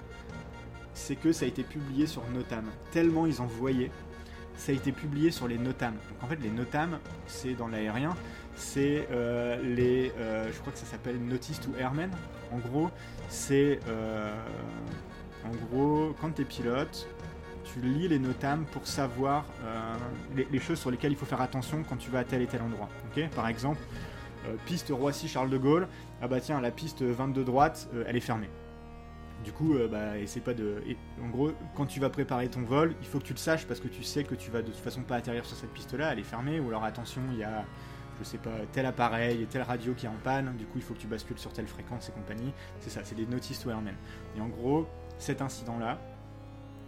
c'est que ça a été publié sur Notam. Tellement ils en voyaient, ça a été publié sur les Notam. Donc en fait, les Notam, c'est dans l'aérien, c'est euh, les. euh, je crois que ça s'appelle Notice to Airmen. En gros, c'est. euh, en gros, quand tu es pilote, tu lis les notam pour savoir les, choses sur lesquelles il faut faire attention quand tu vas à tel et tel endroit. Par exemple, piste Roissy-Charles de Gaulle, ah bah tiens, la piste 22 droite, elle est fermée. Du coup, bah, essaie pas de. en gros, quand tu vas préparer ton vol, il faut que tu le saches parce que tu sais que tu vas de toute façon pas atterrir sur cette piste-là, elle est fermée, ou alors attention, il y a, je sais pas, tel appareil telle radio qui est en panne, du coup, il faut que tu bascules sur telle fréquence et compagnie. C'est ça, c'est des notices to airmen. Et en gros, cet incident-là,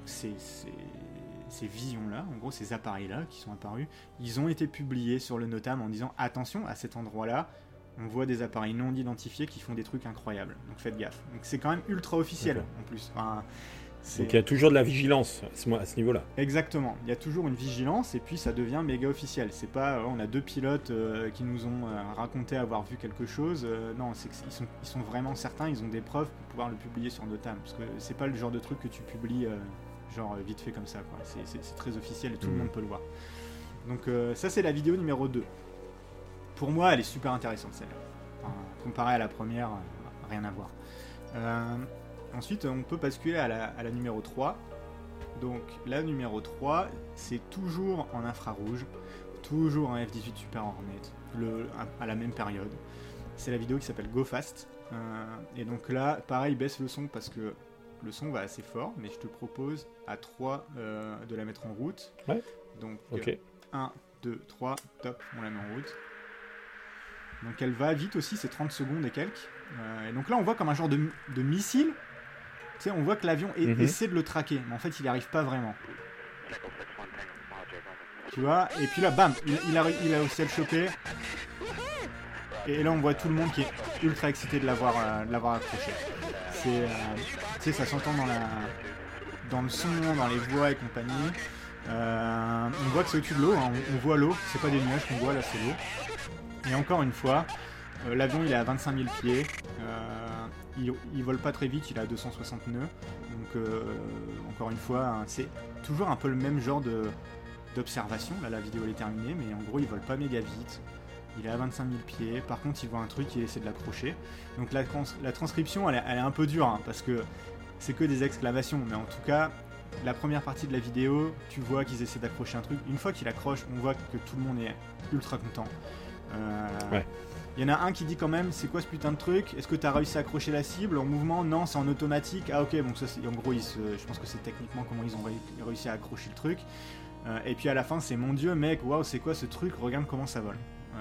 ces, ces- ces visions-là, en gros ces appareils-là qui sont apparus, ils ont été publiés sur le Notam en disant attention à cet endroit-là, on voit des appareils non identifiés qui font des trucs incroyables. Donc faites gaffe. Donc c'est quand même ultra officiel en plus. Enfin, Donc il y a toujours de la vigilance à ce, niveau-là. Exactement. Il y a toujours une vigilance et puis ça devient méga officiel. C'est pas euh, on a deux pilotes euh, qui nous ont euh, raconté avoir vu quelque chose. Non, c'est qu'ils sont, ils sont vraiment certains. Ils ont des preuves pour pouvoir le publier sur Notam. Parce que c'est pas le genre de truc que tu publies genre vite fait comme ça. quoi. C'est- C'est c'est très officiel et tout le Mhm. monde peut le voir. Donc ça c'est la vidéo numéro 2. Pour moi, elle est super intéressante celle-là. Enfin, comparée à la première, rien à voir. Ensuite, on peut basculer à la, à la numéro 3. Donc la numéro 3, c'est toujours en infrarouge, toujours un F-18 Super Hornet, le, à, à la même période. C'est la vidéo qui s'appelle Go Fast. Euh, et donc là, pareil, baisse le son parce que le son va assez fort, mais je te propose à 3 euh, de la mettre en route. Ouais. Donc Ok. 1, 2, 3, top, on la met en route. Donc elle va vite aussi, c'est 30 secondes et quelques. Euh, et donc là, on voit comme un genre de, de missile. Tu sais, on voit que l'avion Mhm. essaie de le traquer, mais en fait, il n'y arrive pas vraiment. Tu vois Et puis là, bam, il, il a, il a réussi à le choper. Et là, on voit tout le monde qui est ultra excité de l'avoir euh, accroché. C'est, euh, tu sais, ça s'entend dans la, dans le son, dans les voix et compagnie. Euh, on voit que c'est au-dessus de l'eau, hein, on, on voit l'eau, c'est pas des nuages qu'on voit, là c'est l'eau. Et encore une fois, l'avion il est à 25 000 pieds, il, vole pas très vite, il à 260 nœuds. Donc euh, encore une fois, hein, c'est toujours un peu le même genre d'observation. Là la vidéo est terminée, mais en gros il vole pas méga vite. Il est à 25 000 pieds, par contre il voit un truc, il essaie de l'accrocher. Donc la, trans- la transcription elle, est- elle est un peu dure, hein, parce que c'est que des exclamations, mais en tout cas, la première partie de la vidéo, tu vois qu'ils essaient d'accrocher un truc. Une fois qu'il accroche, on voit que tout le monde est ultra content. Euh, Ouais. Il y en a un qui dit quand même, c'est quoi ce putain de truc? Est-ce que t'as réussi à accrocher la cible en mouvement? Non, c'est en automatique. Ah ok, bon ça en gros, ils se- je pense que c'est techniquement comment ils ont ré- réussi à accrocher le truc. Euh, et puis à la fin, c'est mon dieu mec, waouh, c'est quoi ce truc? Regarde comment ça vole. Euh,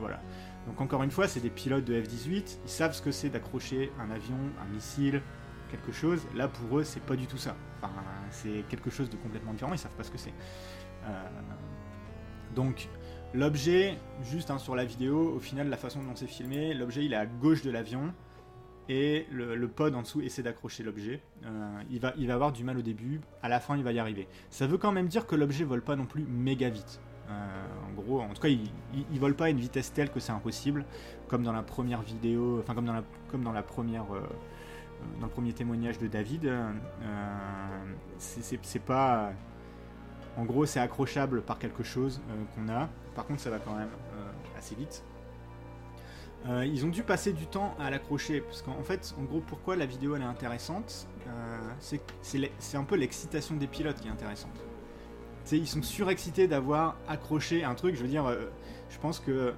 voilà. Donc encore une fois, c'est des pilotes de F-18, ils savent ce que c'est d'accrocher un avion, un missile, quelque chose. Là, pour eux, c'est pas du tout ça. Enfin, c'est quelque chose de complètement différent, ils savent pas ce que c'est. Euh, donc, l'objet, juste hein, sur la vidéo, au final, la façon dont c'est filmé, l'objet il est à gauche de l'avion et le, pod en dessous essaie d'accrocher l'objet. Euh, il, va, il va avoir du mal au début, à la fin, il va y arriver. Ça veut quand même dire que l'objet vole pas non plus méga vite. Euh, en gros, en tout cas, il, il, vole pas à une vitesse telle que c'est impossible, comme dans la première vidéo, enfin comme dans la, comme dans la première, euh, dans le premier témoignage de David. c'est- pas, en gros, c'est accrochable par quelque chose qu'on a. Par contre, ça va quand même euh, assez vite. Euh, ils ont dû passer du temps à l'accrocher, parce qu'en fait, en gros, pourquoi la vidéo elle est intéressante, euh, c'est un peu l'excitation des pilotes qui est intéressante. Ils sont surexcités d'avoir accroché un truc. Je veux dire, je pense que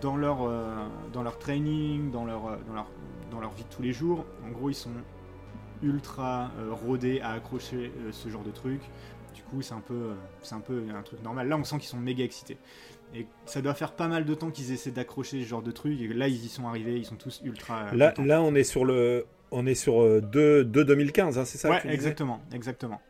dans leur, training, dans leur, dans, leur, vie de tous les jours, en gros, ils sont ultra rodés à accrocher ce genre de truc. Du coup, c'est un, peu, c'est un peu un truc normal. Là, on sent qu'ils sont méga excités. Et ça doit faire pas mal de temps qu'ils essaient d'accrocher ce genre de truc. Et là, ils y sont arrivés, ils sont tous ultra. Là, là on est sur le. On est sur 2, 2015, hein, c'est ça Ouais, exactement, exactement.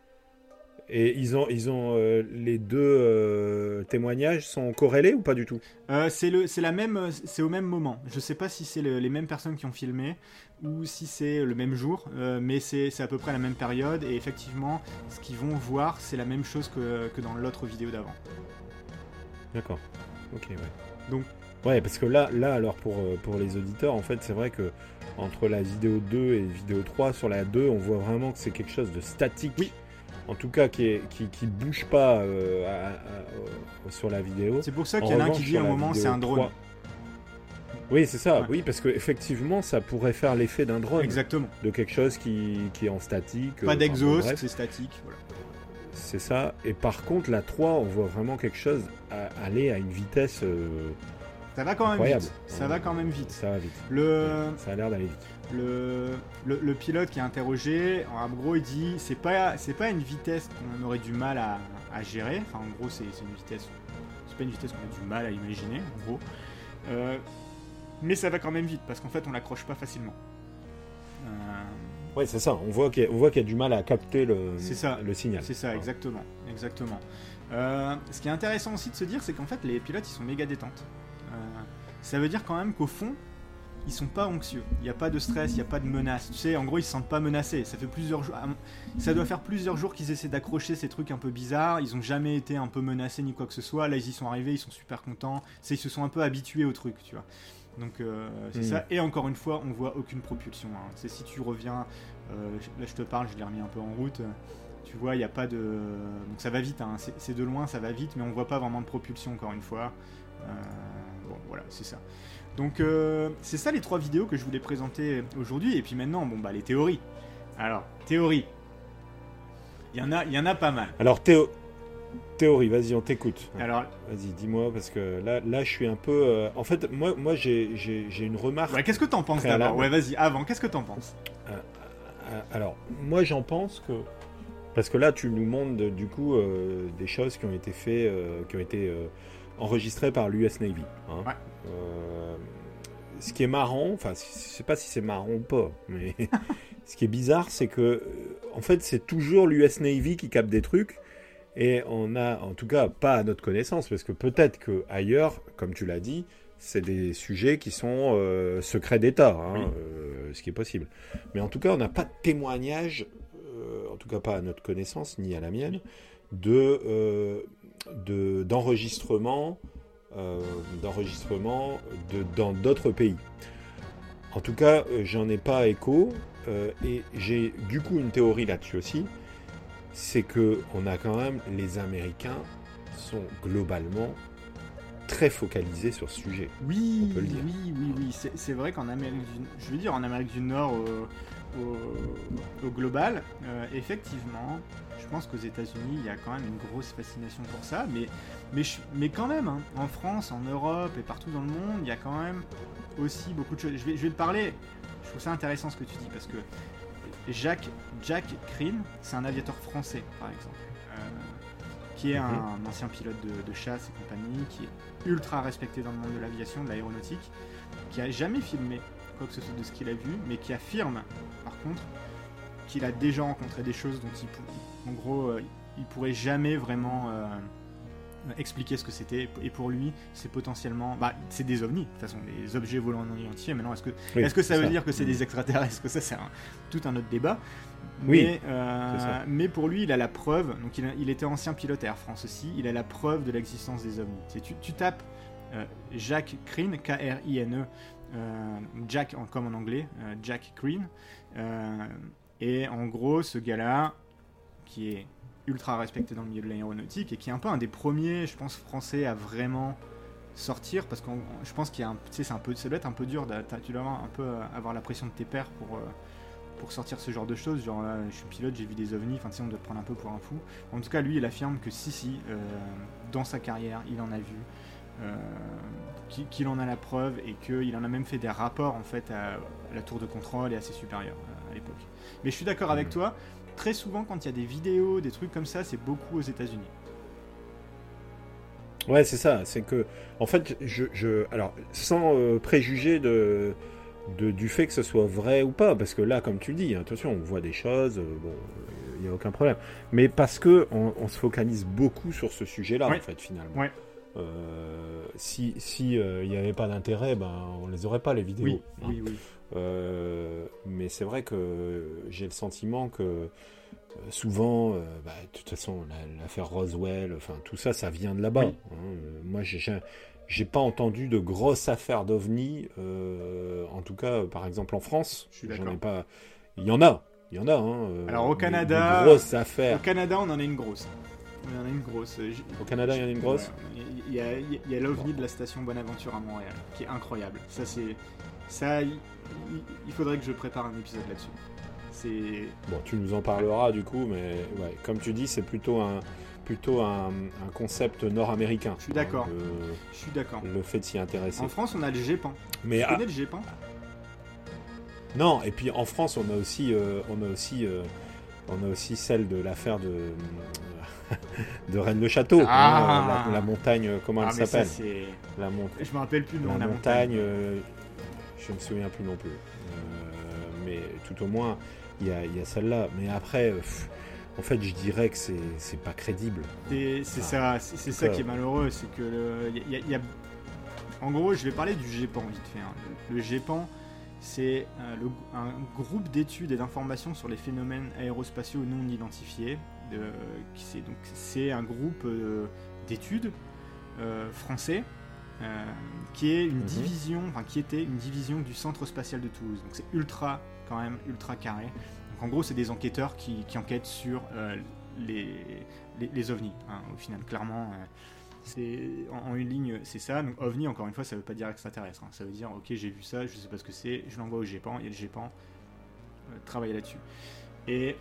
Et ils ont, ils ont euh, les deux euh, témoignages sont corrélés ou pas du tout? Euh, C'est le, c'est la même, c'est au même moment. Je sais pas si c'est les mêmes personnes qui ont filmé ou si c'est le même jour, mais c'est, à peu près la même période. Et effectivement, ce qu'ils vont voir, c'est la même chose que, que dans l'autre vidéo d'avant. D'accord. Ok, ouais. Donc. Ouais, parce que là, là, alors pour, pour les auditeurs, en fait, c'est vrai que entre la vidéo 2 et la vidéo 3, sur la 2, on voit vraiment que c'est quelque chose de statique. Oui en tout cas qui, est, qui, bouge pas euh, sur la vidéo. C'est pour ça qu'il y en a un qui dit à un moment c'est un drone. Oui, c'est ça, oui, parce qu'effectivement, ça pourrait faire l'effet d'un drone. Exactement. De quelque chose qui, est en statique. Pas d'exhaust, c'est statique. C'est ça. Et par contre, la 3, on voit vraiment quelque chose aller à une vitesse. Euh, ça va quand même vite. Ça va quand même vite. Ça va vite. Le... Ça a l'air d'aller vite le, le, pilote qui est interrogé, en gros, il dit c'est pas c'est pas une vitesse qu'on aurait du mal à, gérer. Enfin, en gros, c'est une vitesse c'est pas une vitesse qu'on a du mal à imaginer, en gros. Euh, mais ça va quand même vite parce qu'en fait, on l'accroche pas facilement. Euh... Ouais, c'est ça. On voit qu'il y, qu a du mal à capter le, ça. le signal. C'est ça, exactement, exactement. Euh, ce qui est intéressant aussi de se dire, c'est qu'en fait, les pilotes, ils sont méga détentes. Euh, ça veut dire quand même qu'au fond, ils sont pas anxieux. Il n'y a pas de stress, il n'y a pas de menace. Tu sais, en gros, ils se sentent pas menacés. Ça fait plusieurs jours. Ça doit faire plusieurs jours qu'ils essaient d'accrocher ces trucs un peu bizarres. Ils ont jamais été un peu menacés ni quoi que ce soit. Là, ils y sont arrivés, ils sont super contents. C'est, ils se sont un peu habitués au truc, tu vois. Donc euh, c'est hmm. ça. Et encore une fois, on voit aucune propulsion. Hein. C'est si tu reviens, euh, là je te parle, je l'ai remis un peu en route. Tu vois, il n'y a pas de. Donc ça va vite. Hein. C'est, de loin, ça va vite, mais on voit pas vraiment de propulsion encore une fois. Euh, bon, voilà, c'est ça. Donc euh, c'est ça les trois vidéos que je voulais présenter aujourd'hui. Et puis maintenant, bon bah les théories. Alors, théorie. Il y en a, il y en a pas mal. Alors théo... théorie, vas-y, on t'écoute. Alors, vas-y, dis-moi parce que là, là, je suis un peu. Euh, en fait, moi, moi, j'ai, une remarque. Ouais, qu'est-ce que t'en penses d'abord Ouais, vas-y. Avant, qu'est-ce que t'en penses euh, Alors, moi, j'en pense que parce que là, tu nous montres du coup des choses qui ont été faites, qui ont été enregistrées par l'US Navy. Hein. Ouais. Euh, ce qui est marrant, enfin, je sais pas si c'est marrant ou pas, mais ce qui est bizarre, c'est que, euh, en fait, c'est toujours l'US Navy qui capte des trucs. Et on a, en tout cas, pas à notre connaissance, parce que peut-être que ailleurs, comme tu l'as dit, c'est des sujets qui sont euh, secrets d'État, hein, ce qui est possible. Mais en tout cas, on n'a pas de témoignage, en tout cas pas à notre connaissance, ni à la mienne, de d'enregistrement euh, d'enregistrement de, dans d'autres pays. En tout cas, euh, j'en ai pas écho euh, et j'ai du coup une théorie là-dessus aussi, c'est que on a quand même les Américains sont globalement très focalisés sur ce sujet. Oui, oui, oui, oui, c'est vrai qu'en Amérique du, je veux dire en Amérique du Nord au, global, effectivement, je pense qu'aux États-Unis, il y a quand même une grosse fascination pour ça, mais mais, mais quand même, hein, en France, en Europe et partout dans le monde, il y a quand même aussi beaucoup de choses. Je vais, je vais te parler, je trouve ça intéressant ce que tu dis, parce que Jacques, Jack Crine, c'est un aviateur français, par exemple, euh, qui est mhm. un, ancien pilote de, chasse et compagnie, qui est ultra respecté dans le monde de l'aviation, de l'aéronautique, qui a jamais filmé quoi que ce soit de ce qu'il a vu, mais qui affirme, par contre, qu'il a déjà rencontré des choses dont il, en gros, euh, il pourrait jamais vraiment euh, expliquer ce que c'était. Et pour lui, c'est potentiellement. Bah, c'est des ovnis, de toute façon, des objets volants non identifiés. Maintenant, est-ce que, est-ce que ça veut dire que c'est des extraterrestres? Est-ce que ça, c'est tout un autre débat? Oui, mais, euh, mais pour lui, il a la preuve. Donc, il, était ancien pilote Air France aussi. Il a la preuve de l'existence des ovnis. Tu, tu tapes euh, Jack Crane, K-R-I-N-E, euh, Jack comme en anglais, Jack Crane. et en gros, ce gars-là, qui est ultra respecté dans le milieu de l'aéronautique et qui est un peu un des premiers, je pense, français à vraiment sortir parce que je pense qu'il y a un, un peu, ça doit être un peu dur, tu dois avoir un peu euh, avoir la pression de tes pairs pour, euh, pour sortir ce genre de choses. Genre, je suis pilote, j'ai vu des ovnis, enfin, tu sais, on doit te prendre un peu pour un fou. En tout cas, lui, il affirme que si, si, euh, dans sa carrière, il en a vu. qu'il en a la preuve et qu'il en a même fait des rapports en fait à, la tour de contrôle et à ses supérieurs à l'époque. Mais je suis d'accord avec mmh. toi, très souvent, quand il y a des vidéos, des trucs comme ça, c'est beaucoup aux États-Unis. Ouais, c'est ça. C'est que, en fait, je, je alors, sans euh, préjuger de, de, du fait que ce soit vrai ou pas, parce que là, comme tu le dis, attention, on voit des choses, euh, bon, il n'y a aucun problème. Mais parce que on, on se focalise beaucoup sur ce sujet-là, Ouais. en fait, finalement. Ouais. Euh, si si euh, il n'y avait pas d'intérêt, ben on les aurait pas les vidéos. Oui, hein. oui, oui. Euh, mais c'est vrai que j'ai le sentiment que souvent, euh, bah, de toute façon, la- l'affaire Roswell, enfin tout ça, ça vient de là-bas. Oui. hein. Moi, j'ai pas entendu de grosses affaires d'ovnis, euh, en tout cas, par exemple en France. Je suis J'en ai pas. Il y en a, il y en a. hein, Alors, au Canada- grosses Au affaires. Canada, on en a une grosse. On en a une grosse. Euh, Au Canada, il y en a une grosse. Il y a, il y a l'OVNI de la station Bonaventure à Montréal, qui est incroyable. Ça, c'est. Ça, il, il- il faudrait que je prépare un épisode là-dessus. C'est. Bon, tu nous en parleras du coup, mais ouais, comme tu dis, c'est plutôt un plutôt un, un concept nord-américain. Je suis d'accord. le- Je suis d'accord. le fait de s'y intéresser. En France, on a le GEPAN. Mais Tu connais le GEPAN non, et puis en France, on a aussi, euh, on a aussi, euh, on a aussi celle de l'affaire de de Rennes le Château, Ah. hein, la, la montagne, euh, comment Ah, elle s'appelle. La, mon- Je me rappelle plus nom la la montagne, euh, je me souviens plus non plus. Euh, mais tout au moins, il y a, il y a celle-là. Mais après, euh, pff, en fait, je dirais que c'est pas crédible. C'est Ah. ça, c'est ça qui est malheureux, c'est que le, y a- y a- en gros, je vais parler du GEPAN vite fait. hein. Le, le GEPAN, c'est euh, le- un groupe d'études et d'informations sur les phénomènes aérospatiaux non identifiés. C'est donc c'est un groupe euh, d'études euh, français euh, qui est une Mhm. division, enfin qui était une division du Centre spatial de Toulouse. Donc c'est ultra quand même ultra carré. Donc en gros, c'est des enquêteurs qui, qui enquêtent sur les, les, les ovnis. hein, au final, clairement, euh, c'est en, en une ligne, c'est ça. Donc ovni, encore une fois, ça veut pas dire extraterrestre. hein. Ça veut dire, ok, j'ai vu ça, je sais pas ce que c'est, je l'envoie au GEPAN, et le GEPAN euh, travaille là-dessus. Et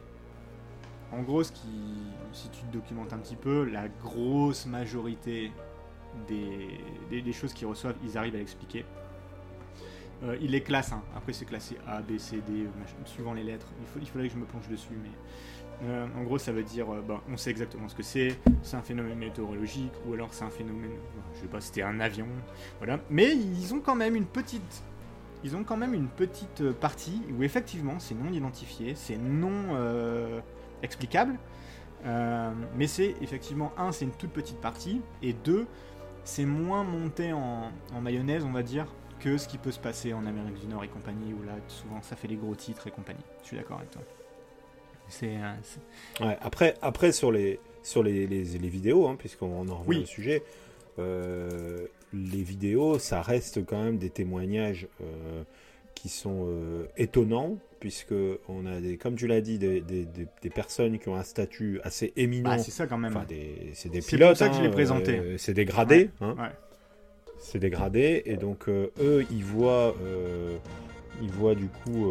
en gros, si tu te documentes un petit peu, la grosse majorité des, choses qu'ils reçoivent, ils arrivent à l'expliquer. Euh, ils les classent, hein. après c'est classé A, B, C, D, machin, suivant les lettres. Il, il faudrait que je me penche dessus, mais euh, en gros ça veut dire, euh, bah, on sait exactement ce que c'est, c'est un phénomène météorologique, ou alors c'est un phénomène, je sais pas, c'était un avion, voilà. Mais ils ont quand même une petite, ils ont quand même une petite euh, partie où effectivement c'est non identifié, c'est non euh, explicable, euh, mais c'est effectivement un, c'est une toute petite partie, et deux, c'est moins monté en, en mayonnaise, on va dire, que ce qui peut se passer en Amérique du Nord et compagnie, où là, souvent, ça fait les gros titres et compagnie. Je suis d'accord avec toi. C'est... euh, Ouais, après, après sur les sur les, les, les vidéos, hein, puisqu'on en revient Oui. au sujet, euh, les vidéos, ça reste quand même des témoignages euh, qui sont euh, étonnants, puisque on a des, comme tu l'as dit, des, des, des- des personnes qui ont un statut assez éminent. Bah, c'est ça quand même. Enfin, c'est des C'est pilotes. pour ça que je l'ai hein, présenté. euh, c'est des gradés. hein. Ouais. C'est des gradés. Et donc, euh, eux, ils voient, euh, ils voient du coup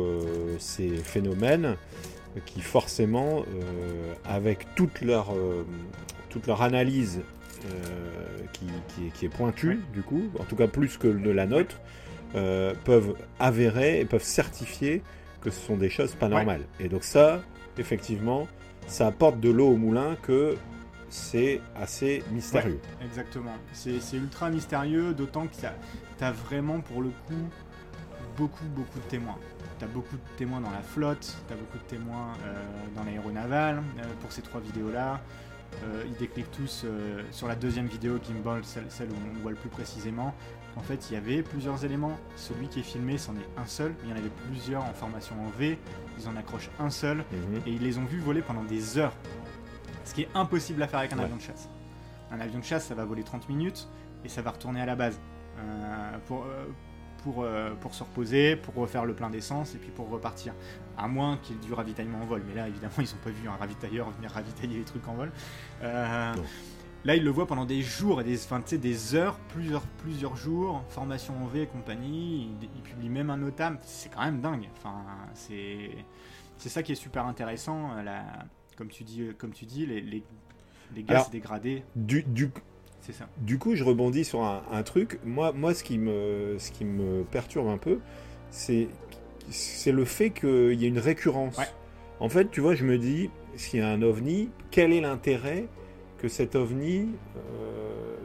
ces phénomènes qui, forcément, avec toute leur, toute leur analyse qui, qui est, qui est pointue, Ouais. du coup, en tout cas plus que de la nôtre, euh, peuvent avérer et peuvent certifier que ce sont des choses pas Ouais. normales. Et donc, ça, effectivement, ça apporte de l'eau au moulin que c'est assez mystérieux. Exactement. C'est c'est ultra mystérieux, d'autant que tu as vraiment, pour le coup, beaucoup, beaucoup de témoins. Tu as beaucoup de témoins dans la flotte, tu as beaucoup de témoins euh, dans l'aéronaval, euh, pour ces trois vidéos-là. Euh, ils décliquent tous euh, sur la deuxième vidéo Gimbal, celle, celle où on voit le plus précisément. En fait, il y avait plusieurs éléments. Celui qui est filmé, c'en est un seul. mais Il y en avait plusieurs en formation en V. Ils en accrochent un seul Mhm. et ils les ont vus voler pendant des heures. Ce qui est impossible à faire avec un Ouais. avion de chasse. Un avion de chasse, ça va voler 30 minutes et ça va retourner à la base euh, pour, euh, pour, euh, pour se reposer, pour refaire le plein d'essence et puis pour repartir. À moins qu'il y ait du ravitaillement en vol. Mais là, évidemment, ils n'ont pas vu un ravitailleur venir ravitailler les trucs en vol. Non. Là, ils le voient pendant des jours et des, enfin, des heures, plusieurs, plusieurs jours, formation en V et compagnie. Ils publient même un notam. C'est quand même dingue. Enfin, c'est c'est ça qui est super intéressant. euh, La, comme tu dis, euh, comme tu dis, les, les, les gars, Alors- c'est dégradé. Du, du, C'est ça. du coup, je rebondis sur un, un truc. Moi, moi ce, qui me, ce qui me perturbe un peu, c'est c'est le fait qu'il y ait une récurrence. Ouais. En fait, tu vois, je me dis, s'il y a un ovni, quel est l'intérêt que cet ovni, euh,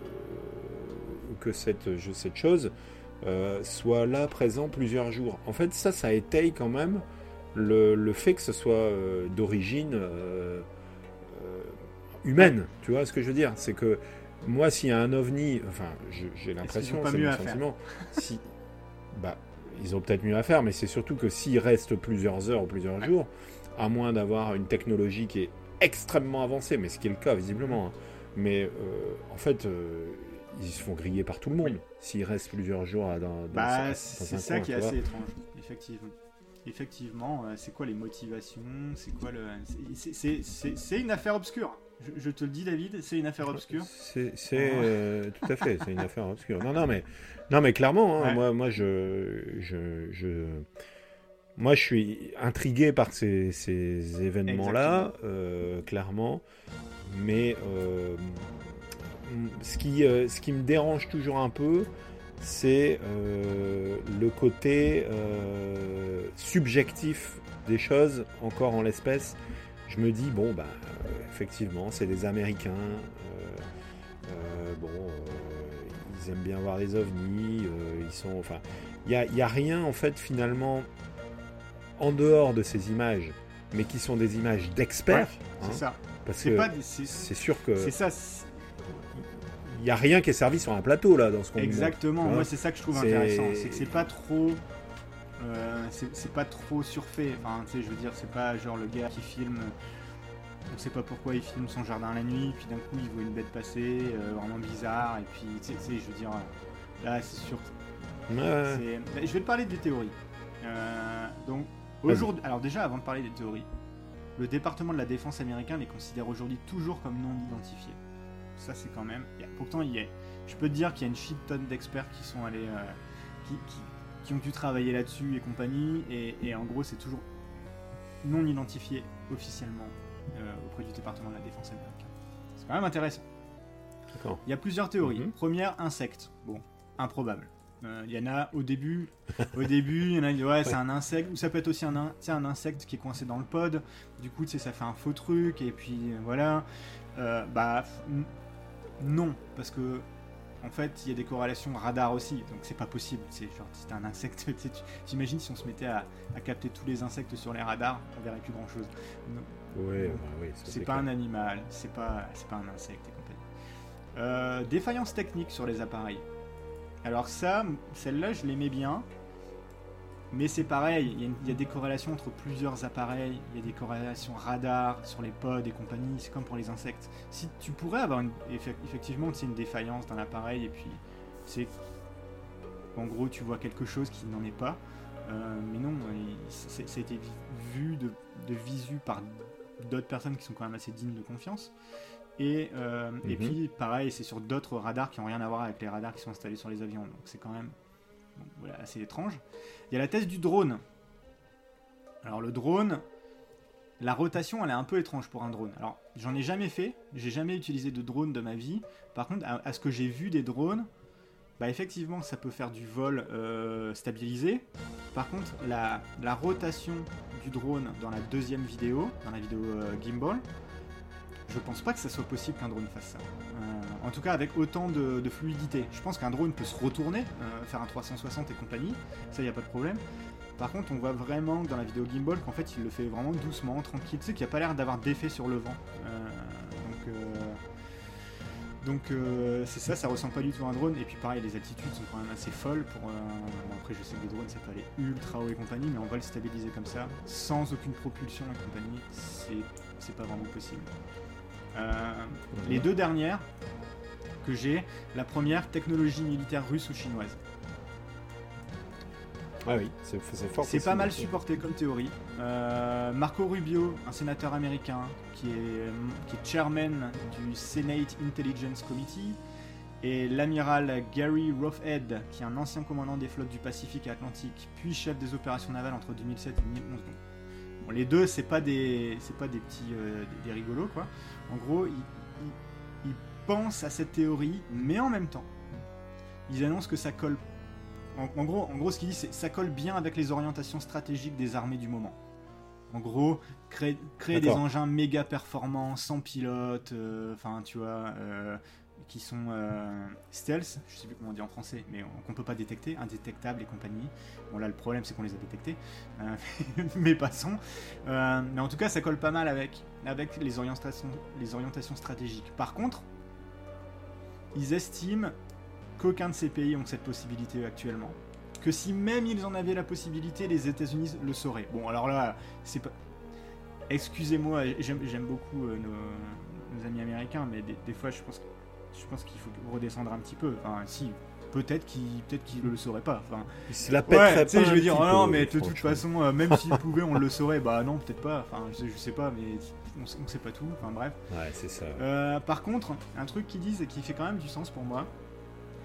que cette, je, cette chose, euh, soit là présent plusieurs jours. En fait, ça, ça étaye quand même le, le fait que ce soit euh, d'origine humaine. Tu vois ce que je veux dire? C'est que moi, s'il y a un ovni, enfin, j'ai l'impression, c'est mon sentiment, si, bah, ils ont peut-être mieux à faire, mais c'est surtout que s'ils restent plusieurs heures ou plusieurs jours, à moins d'avoir une technologie qui est extrêmement avancée, mais ce qui est le cas visiblement, hein. mais euh, en fait, euh, ils se font griller par tout le monde s'ils restent plusieurs jours à- dans, Bah, dans c'est ça coin, qui est vois. assez étrange, effectivement. Effectivement, euh, c'est quoi les motivations? C'est quoi le c'est- une affaire obscure. Je, je te le dis, David, c'est une affaire obscure. C'est euh, tout à fait, c'est une affaire obscure. Non, non, mais, non, mais clairement, hein, Ouais. moi, moi, je, je, je, moi, je suis intrigué par ces, ces événements-là, euh, clairement. Mais euh, ce qui, euh, ce qui me dérange toujours un peu, c'est le côté subjectif des choses, encore en l'espèce. Je me dis, bon, bah, effectivement, c'est des Américains. bon, ils aiment bien voir les ovnis. ils sont, enfin, il n'y a, il y a rien, en fait, finalement, en dehors de ces images, mais qui sont des images d'experts. C'est hein, ça. parce que c'est sûr que c'est ça. il n'y a rien qui est servi sur un plateau, là, dans ce qu'on. Exactement. Moi, c'est ça que je trouve intéressant, c'est que c'est pas trop. euh, c'est pas trop surfait. Enfin, tu sais, je veux dire, c'est pas genre le gars qui filme. On sait pas pourquoi il filme son jardin la nuit, puis d'un coup il voit une bête passer, euh, vraiment bizarre, et puis tu sais, je veux dire, là c'est sûr. Ouais, Je vais te parler des théories. Euh, donc. Aujourd'hui, alors déjà avant de parler des théories, le département de la défense américain les considère aujourd'hui toujours comme non identifiés. Ça c'est quand même. pourtant il y a, je peux te dire qu'il y a une shit tonne d'experts qui sont allés, euh, qui, qui- qui ont dû travailler là-dessus et compagnie, et, et en gros c'est toujours non identifié officiellement euh, auprès du département de la défense américain. C'est quand même intéressant. D'accord. Il y a plusieurs théories. Mhm. Première, insecte. Bon, improbable. Euh, Il y en a au début, au début, il y en a qui disent ouais, c'est un insecte, ou ça peut être aussi un, in- insecte qui est coincé dans le pod. Du coup, tu sais, ça fait un faux truc, et puis euh, voilà. Euh, bah, non, parce que en fait, il y a des corrélations radar aussi, donc c'est pas possible. C'est genre, si un insecte, t'imagines si on se mettait à, à capter tous les insectes sur les radars, on verrait plus grand chose. Ouais, bah oui, C'est pas clair. un animal, c'est pas, pas un insecte et compagnie. Euh, défaillance technique sur les appareils. Alors ça, celle-là, je l'aimais bien. Mais c'est pareil, il y, a des corrélations entre plusieurs appareils, il y a des corrélations radar sur les pods et compagnie, c'est comme pour les insectes. Si tu pourrais avoir effectivement une défaillance d'un appareil et puis c'est en gros tu vois quelque chose qui n'en est pas, Euh, mais non, c'est- ça a été vu de visu par d'autres personnes qui sont quand même assez dignes de confiance. Et, euh, et Mhm. puis, pareil, c'est sur d'autres radars qui n'ont rien à voir avec les radars qui sont installés sur les avions. Donc, c'est quand même bon, voilà, assez étrange. Il y a la thèse du drone. Alors, le drone, la rotation, elle est un peu étrange pour un drone. Alors, j'en ai jamais fait, j'ai jamais utilisé de drone de ma vie. Par contre, à, à ce que j'ai vu des drones, bah effectivement, ça peut faire du vol euh, stabilisé. Par contre, la, la rotation du drone dans la deuxième vidéo, dans la vidéo euh, gimbal, je pense pas que ça soit possible qu'un drone fasse ça. Euh, en tout cas, avec autant de, fluidité. Je pense qu'un drone peut se retourner, euh, faire un 360 et compagnie, ça y a pas de problème. Par contre, on voit vraiment dans la vidéo gimbal qu'en fait, il le fait vraiment doucement, tranquille. Tu sais qu'il n'y a pas l'air d'avoir d'effet sur le vent. Euh, donc, euh, c'est ça, ça ressemble pas du tout à un drone. Et puis pareil, les altitudes sont quand même assez folles. Pour, bon, après, je sais que les drones, ça peut aller ultra haut et compagnie, mais en vol stabilisé comme ça, sans aucune propulsion et compagnie, c'est c'est pas vraiment possible. Euh, les deux dernières que j'ai, la première, technologie militaire russe ou chinoise. Ah oui, c'est fort. C'est pas mal supporté comme théorie. Euh, Marco Rubio, un sénateur américain qui est, qui est chairman du Senate Intelligence Committee, et l'amiral Gary Roughead, qui est un ancien commandant des flottes du Pacifique et Atlantique, puis chef des opérations navales entre 2007 et 2011. Donc, bon, les deux, c'est pas des, c'est pas des petits, euh, des, des rigolos quoi. En gros, ils, ils- ils pensent à cette théorie, mais en même temps, ils annoncent que ça colle en, en gros, en gros, ce qu'il dit, c'est ça colle bien avec les orientations stratégiques des armées du moment. En gros, créer, créer des engins méga performants, sans pilote, enfin, tu vois, qui sont euh, stealth, je sais plus comment on dit en français, mais qu'on peut pas détecter, indétectables et compagnie. Bon là le problème c'est qu'on les a détectés, euh, mais passons. Euh, mais en tout cas ça colle pas mal avec, avec les, orientations, les orientations stratégiques. Par contre, ils estiment qu'aucun de ces pays ont cette possibilité actuellement. Que si même ils en avaient la possibilité, les États-Unis le sauraient. Bon alors là, c'est pas... Excusez-moi, j'aime beaucoup nos, amis américains, mais des, des fois je pense que je pense qu'il faut redescendre un petit peu. Enfin, si, peut-être qu'il peut-être qu'il le saurait pas. Enfin, la pèterait pas. je veux dire, non, mais de toute façon, euh, même s'il pouvait, on le saurait. Bah non, peut-être pas. Enfin, je, sais pas, mais on, on, sait pas tout. Enfin bref. Ouais, c'est ça. Euh, par contre, un truc qu'ils disent et qui fait quand même du sens pour moi,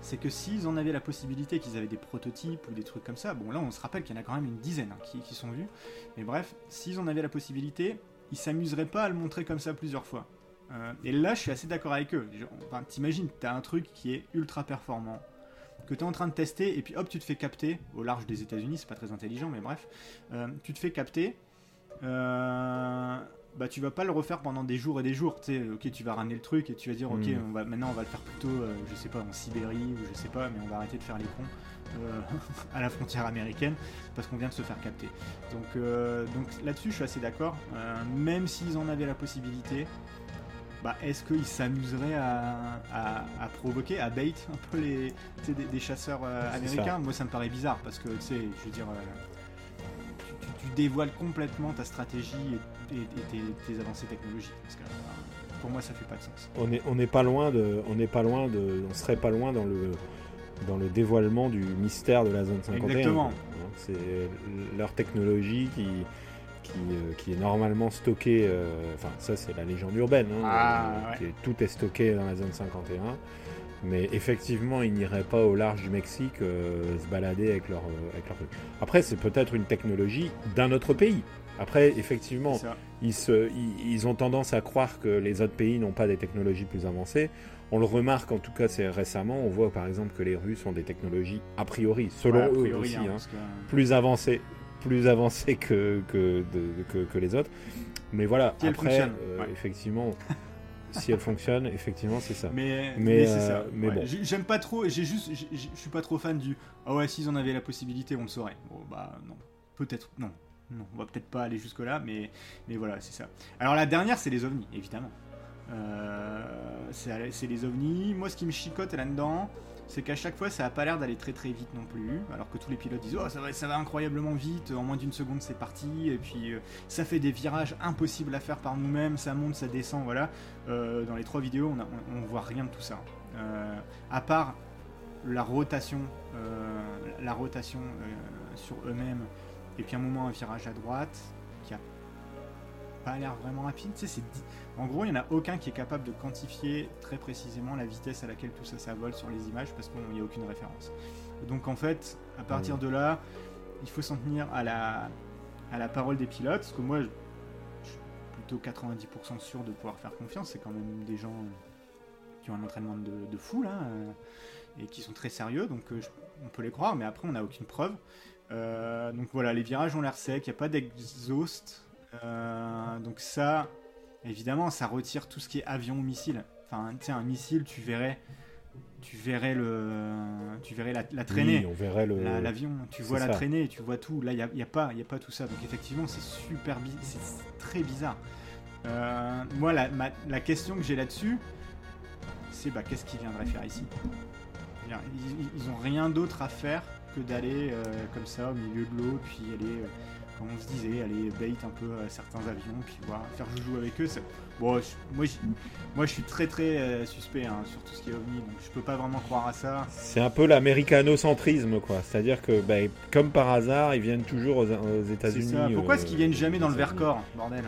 c'est que s'ils en avaient la possibilité, qu'ils avaient des prototypes ou des trucs comme ça, bon là on se rappelle qu'il y en a quand même une dizaine hein, qui, qui, sont vus, mais bref, s'ils en avaient la possibilité, ils s'amuseraient pas à le montrer comme ça plusieurs fois. Euh, et là, je suis assez d'accord avec eux. Enfin, t'imagines, t'as un truc qui est ultra performant, que t'es en train de tester, et puis hop, tu te fais capter, au large des États-Unis, c'est pas très intelligent, mais bref, euh, tu te fais capter. Euh, bah tu vas pas le refaire pendant des jours et des jours. Tu sais, ok, tu vas ramener le truc et tu vas dire, ok, hmm. on va, maintenant on va le faire plutôt, je sais pas, en Sibérie ou je sais pas, mais on va arrêter de faire les cons à la frontière américaine parce qu'on vient de se faire capter. Donc, donc là-dessus, je suis assez d'accord. même s'ils en avaient la possibilité, bah, est-ce qu'ils s'amuseraient à, provoquer, à bait un peu les, des, chasseurs euh, américains Moi, ça me paraît bizarre parce que, tu sais, je veux dire, euh, tu, dévoiles complètement ta stratégie et, tes, avancées technologiques. Parce que, euh, pour moi, ça fait pas de sens. On n'est on pas loin de, on n'est pas loin de, on serait pas loin dans le dans le dévoilement du mystère de la zone 51. Exactement. C'est leur technologie qui euh, qui, est normalement stocké, euh, enfin ça c'est la légende urbaine, hein, ah, euh, tout est stocké dans la zone 51. Mais effectivement, ils n'iraient pas au large du Mexique se balader avec leur, avec leur. Après, c'est peut-être une technologie d'un autre pays. Après, effectivement, ils, se, ils, ont tendance à croire que les autres pays n'ont pas des technologies plus avancées. On le remarque, en tout cas, c'est récemment, on voit par exemple que les Russes ont des technologies a priori, selon eux aussi, hein, hein, plus avancées plus avancé que, que, que, les autres. Mais voilà, après, euh, effectivement, si elle fonctionne, effectivement, c'est ça. Mais, mais, c'est ça. Euh, mais bon. J'aime pas trop, j'ai juste, je suis pas trop fan du ah ouais, s'ils en avaient la possibilité, on le saurait. Bon, bah non, peut-être, non. Non, on va peut-être pas aller jusque-là, mais, mais voilà, c'est ça. Alors la dernière, c'est les ovnis, évidemment. Euh, c'est les ovnis. Moi, ce qui me chicote là-dedans, c'est qu'à chaque fois ça a pas l'air d'aller très très vite non plus, alors que tous les pilotes disent oh ça va, ça va incroyablement vite, en moins d'une seconde c'est parti, et puis euh, ça fait des virages impossibles à faire par nous-mêmes, ça monte, ça descend, voilà. Euh, dans les trois vidéos on, on, voit rien de tout ça, euh, à part la rotation, la rotation sur eux-mêmes, et puis un moment un virage à droite a pas l'air vraiment rapide, tu sais en gros, il n'y en a aucun qui est capable de quantifier très précisément la vitesse à laquelle tout ça, ça vole sur les images parce qu'il n'y a aucune référence. Donc en fait, à partir de là, il faut s'en tenir à la, à la parole des pilotes, parce que moi, je, suis plutôt 90% sûr de pouvoir faire confiance. C'est quand même des gens qui ont un entraînement de, fou, là, euh, et qui sont très sérieux, donc euh, on peut les croire, mais après, on n'a aucune preuve. Euh, donc voilà, les virages ont l'air secs, il n'y a pas d'exhaust. Donc ça, évidemment, ça retire tout ce qui est avion ou missile. Enfin, sais, un missile, tu verrais, tu verrais le, tu verrais la, traînée. on verrait l'avion. tu vois la traînée, tu vois tout. Là, il n'y a, a, pas, il a pas tout ça. Donc effectivement, c'est super, c'est très bizarre. Euh, moi, la, la, question que j'ai là-dessus, c'est bah, qu'est-ce qu'ils viendraient faire ici? Ils, n'ont rien d'autre à faire que d'aller euh, comme ça au milieu de l'eau, puis aller euh, comme on se disait, aller bait un peu à certains avions, puis voir, faire joujou avec eux. Bon, moi, je, moi, je suis très très euh, suspect hein, sur tout ce qui est ovni, donc je peux pas vraiment croire à ça. C'est un peu l'américanocentrisme, quoi. C'est-à-dire que, bah, comme par hasard, ils viennent toujours aux, États-Unis. Pourquoi est-ce qu'ils viennent jamais dans le Vercors, bordel?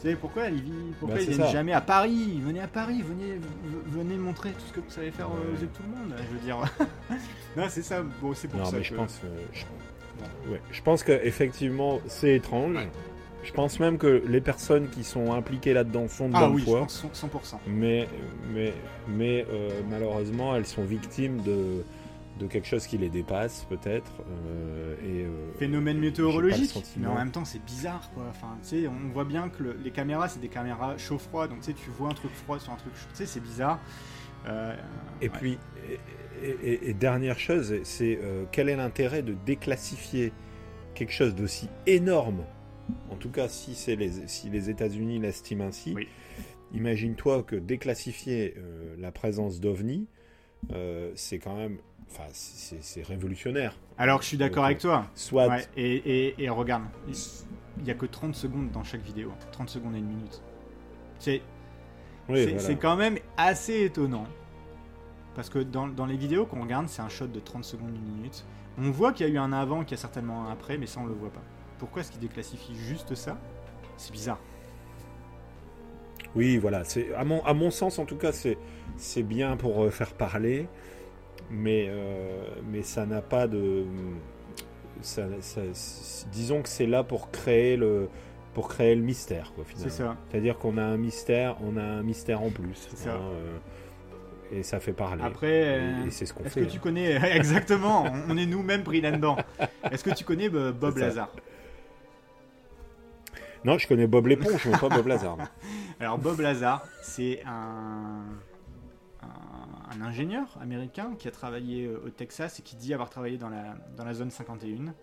Tu sais, pourquoi, ils, pourquoi bah, ils viennent jamais à Paris? Venez à Paris, venez, venez montrer tout ce que vous savez faire aux yeux de tout le monde. Je veux dire. non, c'est ça. Bon, c'est pour non, ça. Mais je pense, Ouais. Je pense qu'effectivement, c'est étrange. Je pense même que les personnes qui sont impliquées là-dedans sont de ah, bonne oui, foi. 100%. Mais, mais, mais euh, malheureusement, elles sont victimes de, de quelque chose qui les dépasse peut-être. et Phénomène météorologique, mais en même temps c'est bizarre quoi. Enfin, tu sais, on voit bien que les caméras c'est des caméras chaud-froid, donc tu sais, tu vois un truc froid sur un truc, tu sais, c'est bizarre. et puis, et, dernière chose, c'est quel est l'intérêt de déclassifier quelque chose d'aussi énorme? En tout cas si, les, si les États-Unis l'estiment ainsi, imagine-toi que déclassifier euh, la présence d'OVNI, euh, c'est quand même. Enfin, c'est révolutionnaire. Alors je suis d'accord avec toi. Soit. et, et, regarde, il n'y a que 30 secondes dans chaque vidéo. 30 secondes et une minute. C'est. c'est quand même assez étonnant. Parce que dans, dans les vidéos qu'on regarde, c'est un shot de 30 secondes, une minute. On voit qu'il y a eu un avant, qu'il y a certainement un après, mais ça on le voit pas. Pourquoi est-ce qu'il déclassifie juste ça? C'est bizarre. Oui, voilà. C'est à mon, à mon sens, en tout cas, c'est c'est bien pour euh, faire parler, mais euh, mais ça n'a pas de. disons que c'est là pour créer le pour créer le mystère, quoi, finalement. C'est ça. C'est-à-dire qu'on a un mystère, on a un mystère en plus. C'est ça. Hein, euh, et ça fait parler. Après, c'est ce qu'on fait. Est-ce que tu connais exactement On est nous-mêmes pris là-dedans. Est-ce que tu connais Bob Lazar non, je connais Bob l'éponge, mais pas Bob Lazar. Alors Bob Lazar, c'est un, un, ingénieur américain qui a travaillé euh, au Texas et qui dit avoir travaillé dans la, dans la zone 51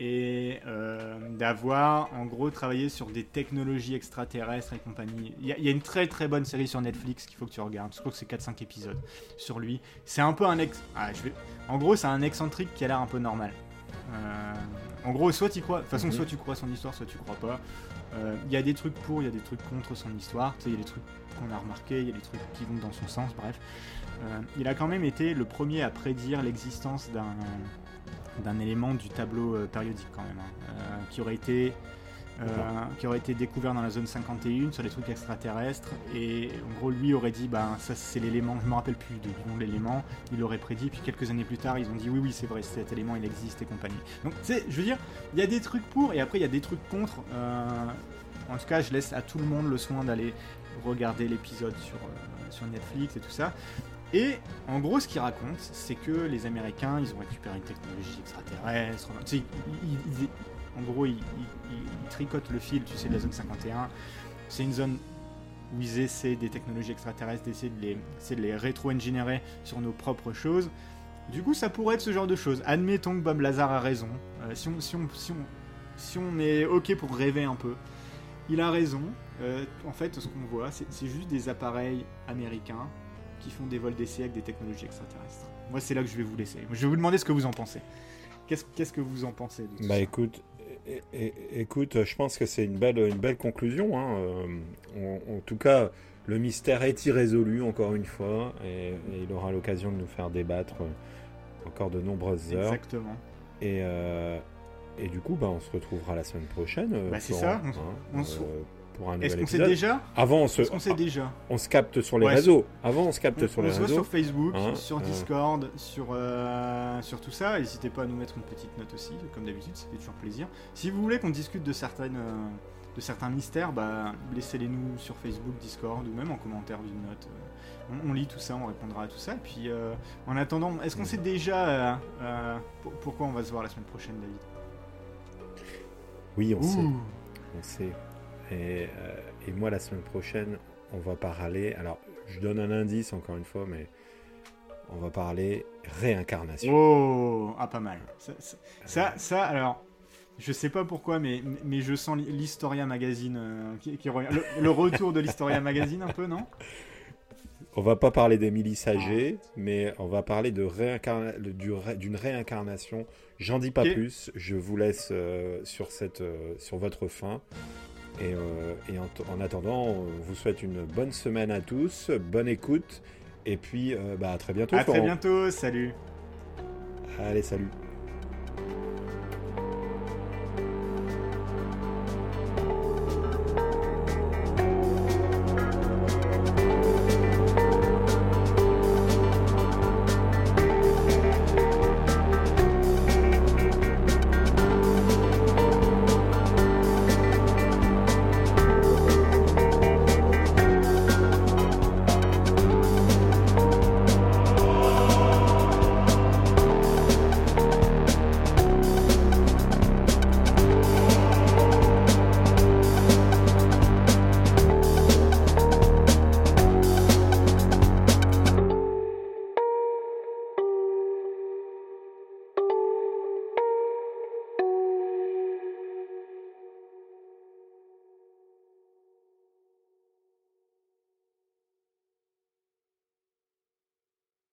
et euh, d'avoir en gros travaillé sur des technologies extraterrestres et compagnie. Il y, a une très très bonne série sur Netflix qu'il faut que tu regardes. Je crois que c'est 4-5 épisodes sur lui. C'est un peu un ex. Ah, je vais... En gros, c'est un excentrique qui a l'air un peu normal. Euh, en gros, soit tu crois, de toute façon, mhm. soit tu crois son histoire, soit tu crois pas. Euh, il y a des trucs pour, il y a des trucs contre son histoire. Tu sais, il y a des trucs qu'on a remarqué, il y a des trucs qui vont dans son sens, bref. Il a quand même été le premier à prédire l'existence d'un d'un élément du tableau euh, périodique quand même, hein, qui aurait été euh, qui aurait été découvert dans la zone 51 sur les trucs extraterrestres. Et en gros, lui aurait dit, bah, ça c'est l'élément, je me rappelle plus du nom de l'élément, il l'aurait prédit, puis quelques années plus tard, ils ont dit, oui, oui, c'est vrai, cet élément il existe et compagnie. Donc, tu sais, je veux dire, il y a des trucs pour, et après il y a des trucs contre. Euh, en tout cas, je laisse à tout le monde le soin d'aller regarder l'épisode sur, euh, sur Netflix et tout ça. Et en gros, ce qu'il raconte, c'est que les Américains, ils ont récupéré une technologie extraterrestre. En gros, ils, tricotent le fil, tu sais, de la zone 51. C'est une zone où ils essaient des technologies extraterrestres, d'essayer de les, de les rétro-ingénierer sur nos propres choses. Du coup, ça pourrait être ce genre de choses. Admettons que Bob Lazar a raison. Euh, si, on, si, on, si, on, est OK pour rêver un peu, il a raison. Euh, en fait, ce qu'on voit, c'est juste des appareils américains qui font des vols d'essai avec des technologies extraterrestres. Moi, c'est là que je vais vous laisser. Je vais vous demander ce que vous en pensez. Qu'est-ce que vous en pensez de Bah écoute, écoute, je pense que c'est une belle, une belle conclusion. Hein. Euh, en, tout cas, le mystère est irrésolu, encore une fois, et, il aura l'occasion de nous faire débattre encore de nombreuses heures. Exactement. Et, euh, et du coup, bah, on se retrouvera la semaine prochaine. Euh, bah, c'est ça. On, est-ce qu'on sait déjà Avant, on se, sait déjà on se capte sur les réseaux. Avant, on se capte sur les réseaux. On se sur Facebook, hein, sur euh. Discord, sur, euh, sur tout ça. N'hésitez pas à nous mettre une petite note aussi, comme d'habitude, ça fait toujours plaisir. Si vous voulez qu'on discute de certaines euh, de certains mystères, bah, laissez-les nous sur Facebook, Discord ou même en commentaire d'une note. On, lit tout ça, on répondra à tout ça. Et puis, en attendant, est-ce qu'on sait déjà pourquoi on va se voir la semaine prochaine, David? Oui, on sait. On sait. Euh, et, moi, la semaine prochaine, on va parler. Alors, je donne un indice encore une fois, mais on va parler réincarnation. Oh, ah, pas mal. Ça, ça, alors, je sais pas pourquoi, mais, mais je sens l'Historia Magazine euh, qui, le, retour de l'Historia Magazine un peu, non? On va pas parler d'Émilie Saget, mais on va parler de d'une réincarnation. J'en dis pas plus. Je vous laisse euh, sur cette, sur votre fin. Et, euh, en, attendant, on vous souhaite une bonne semaine à tous, bonne écoute, et puis euh, bah, à très bientôt. À très bientôt, salut. Allez, salut.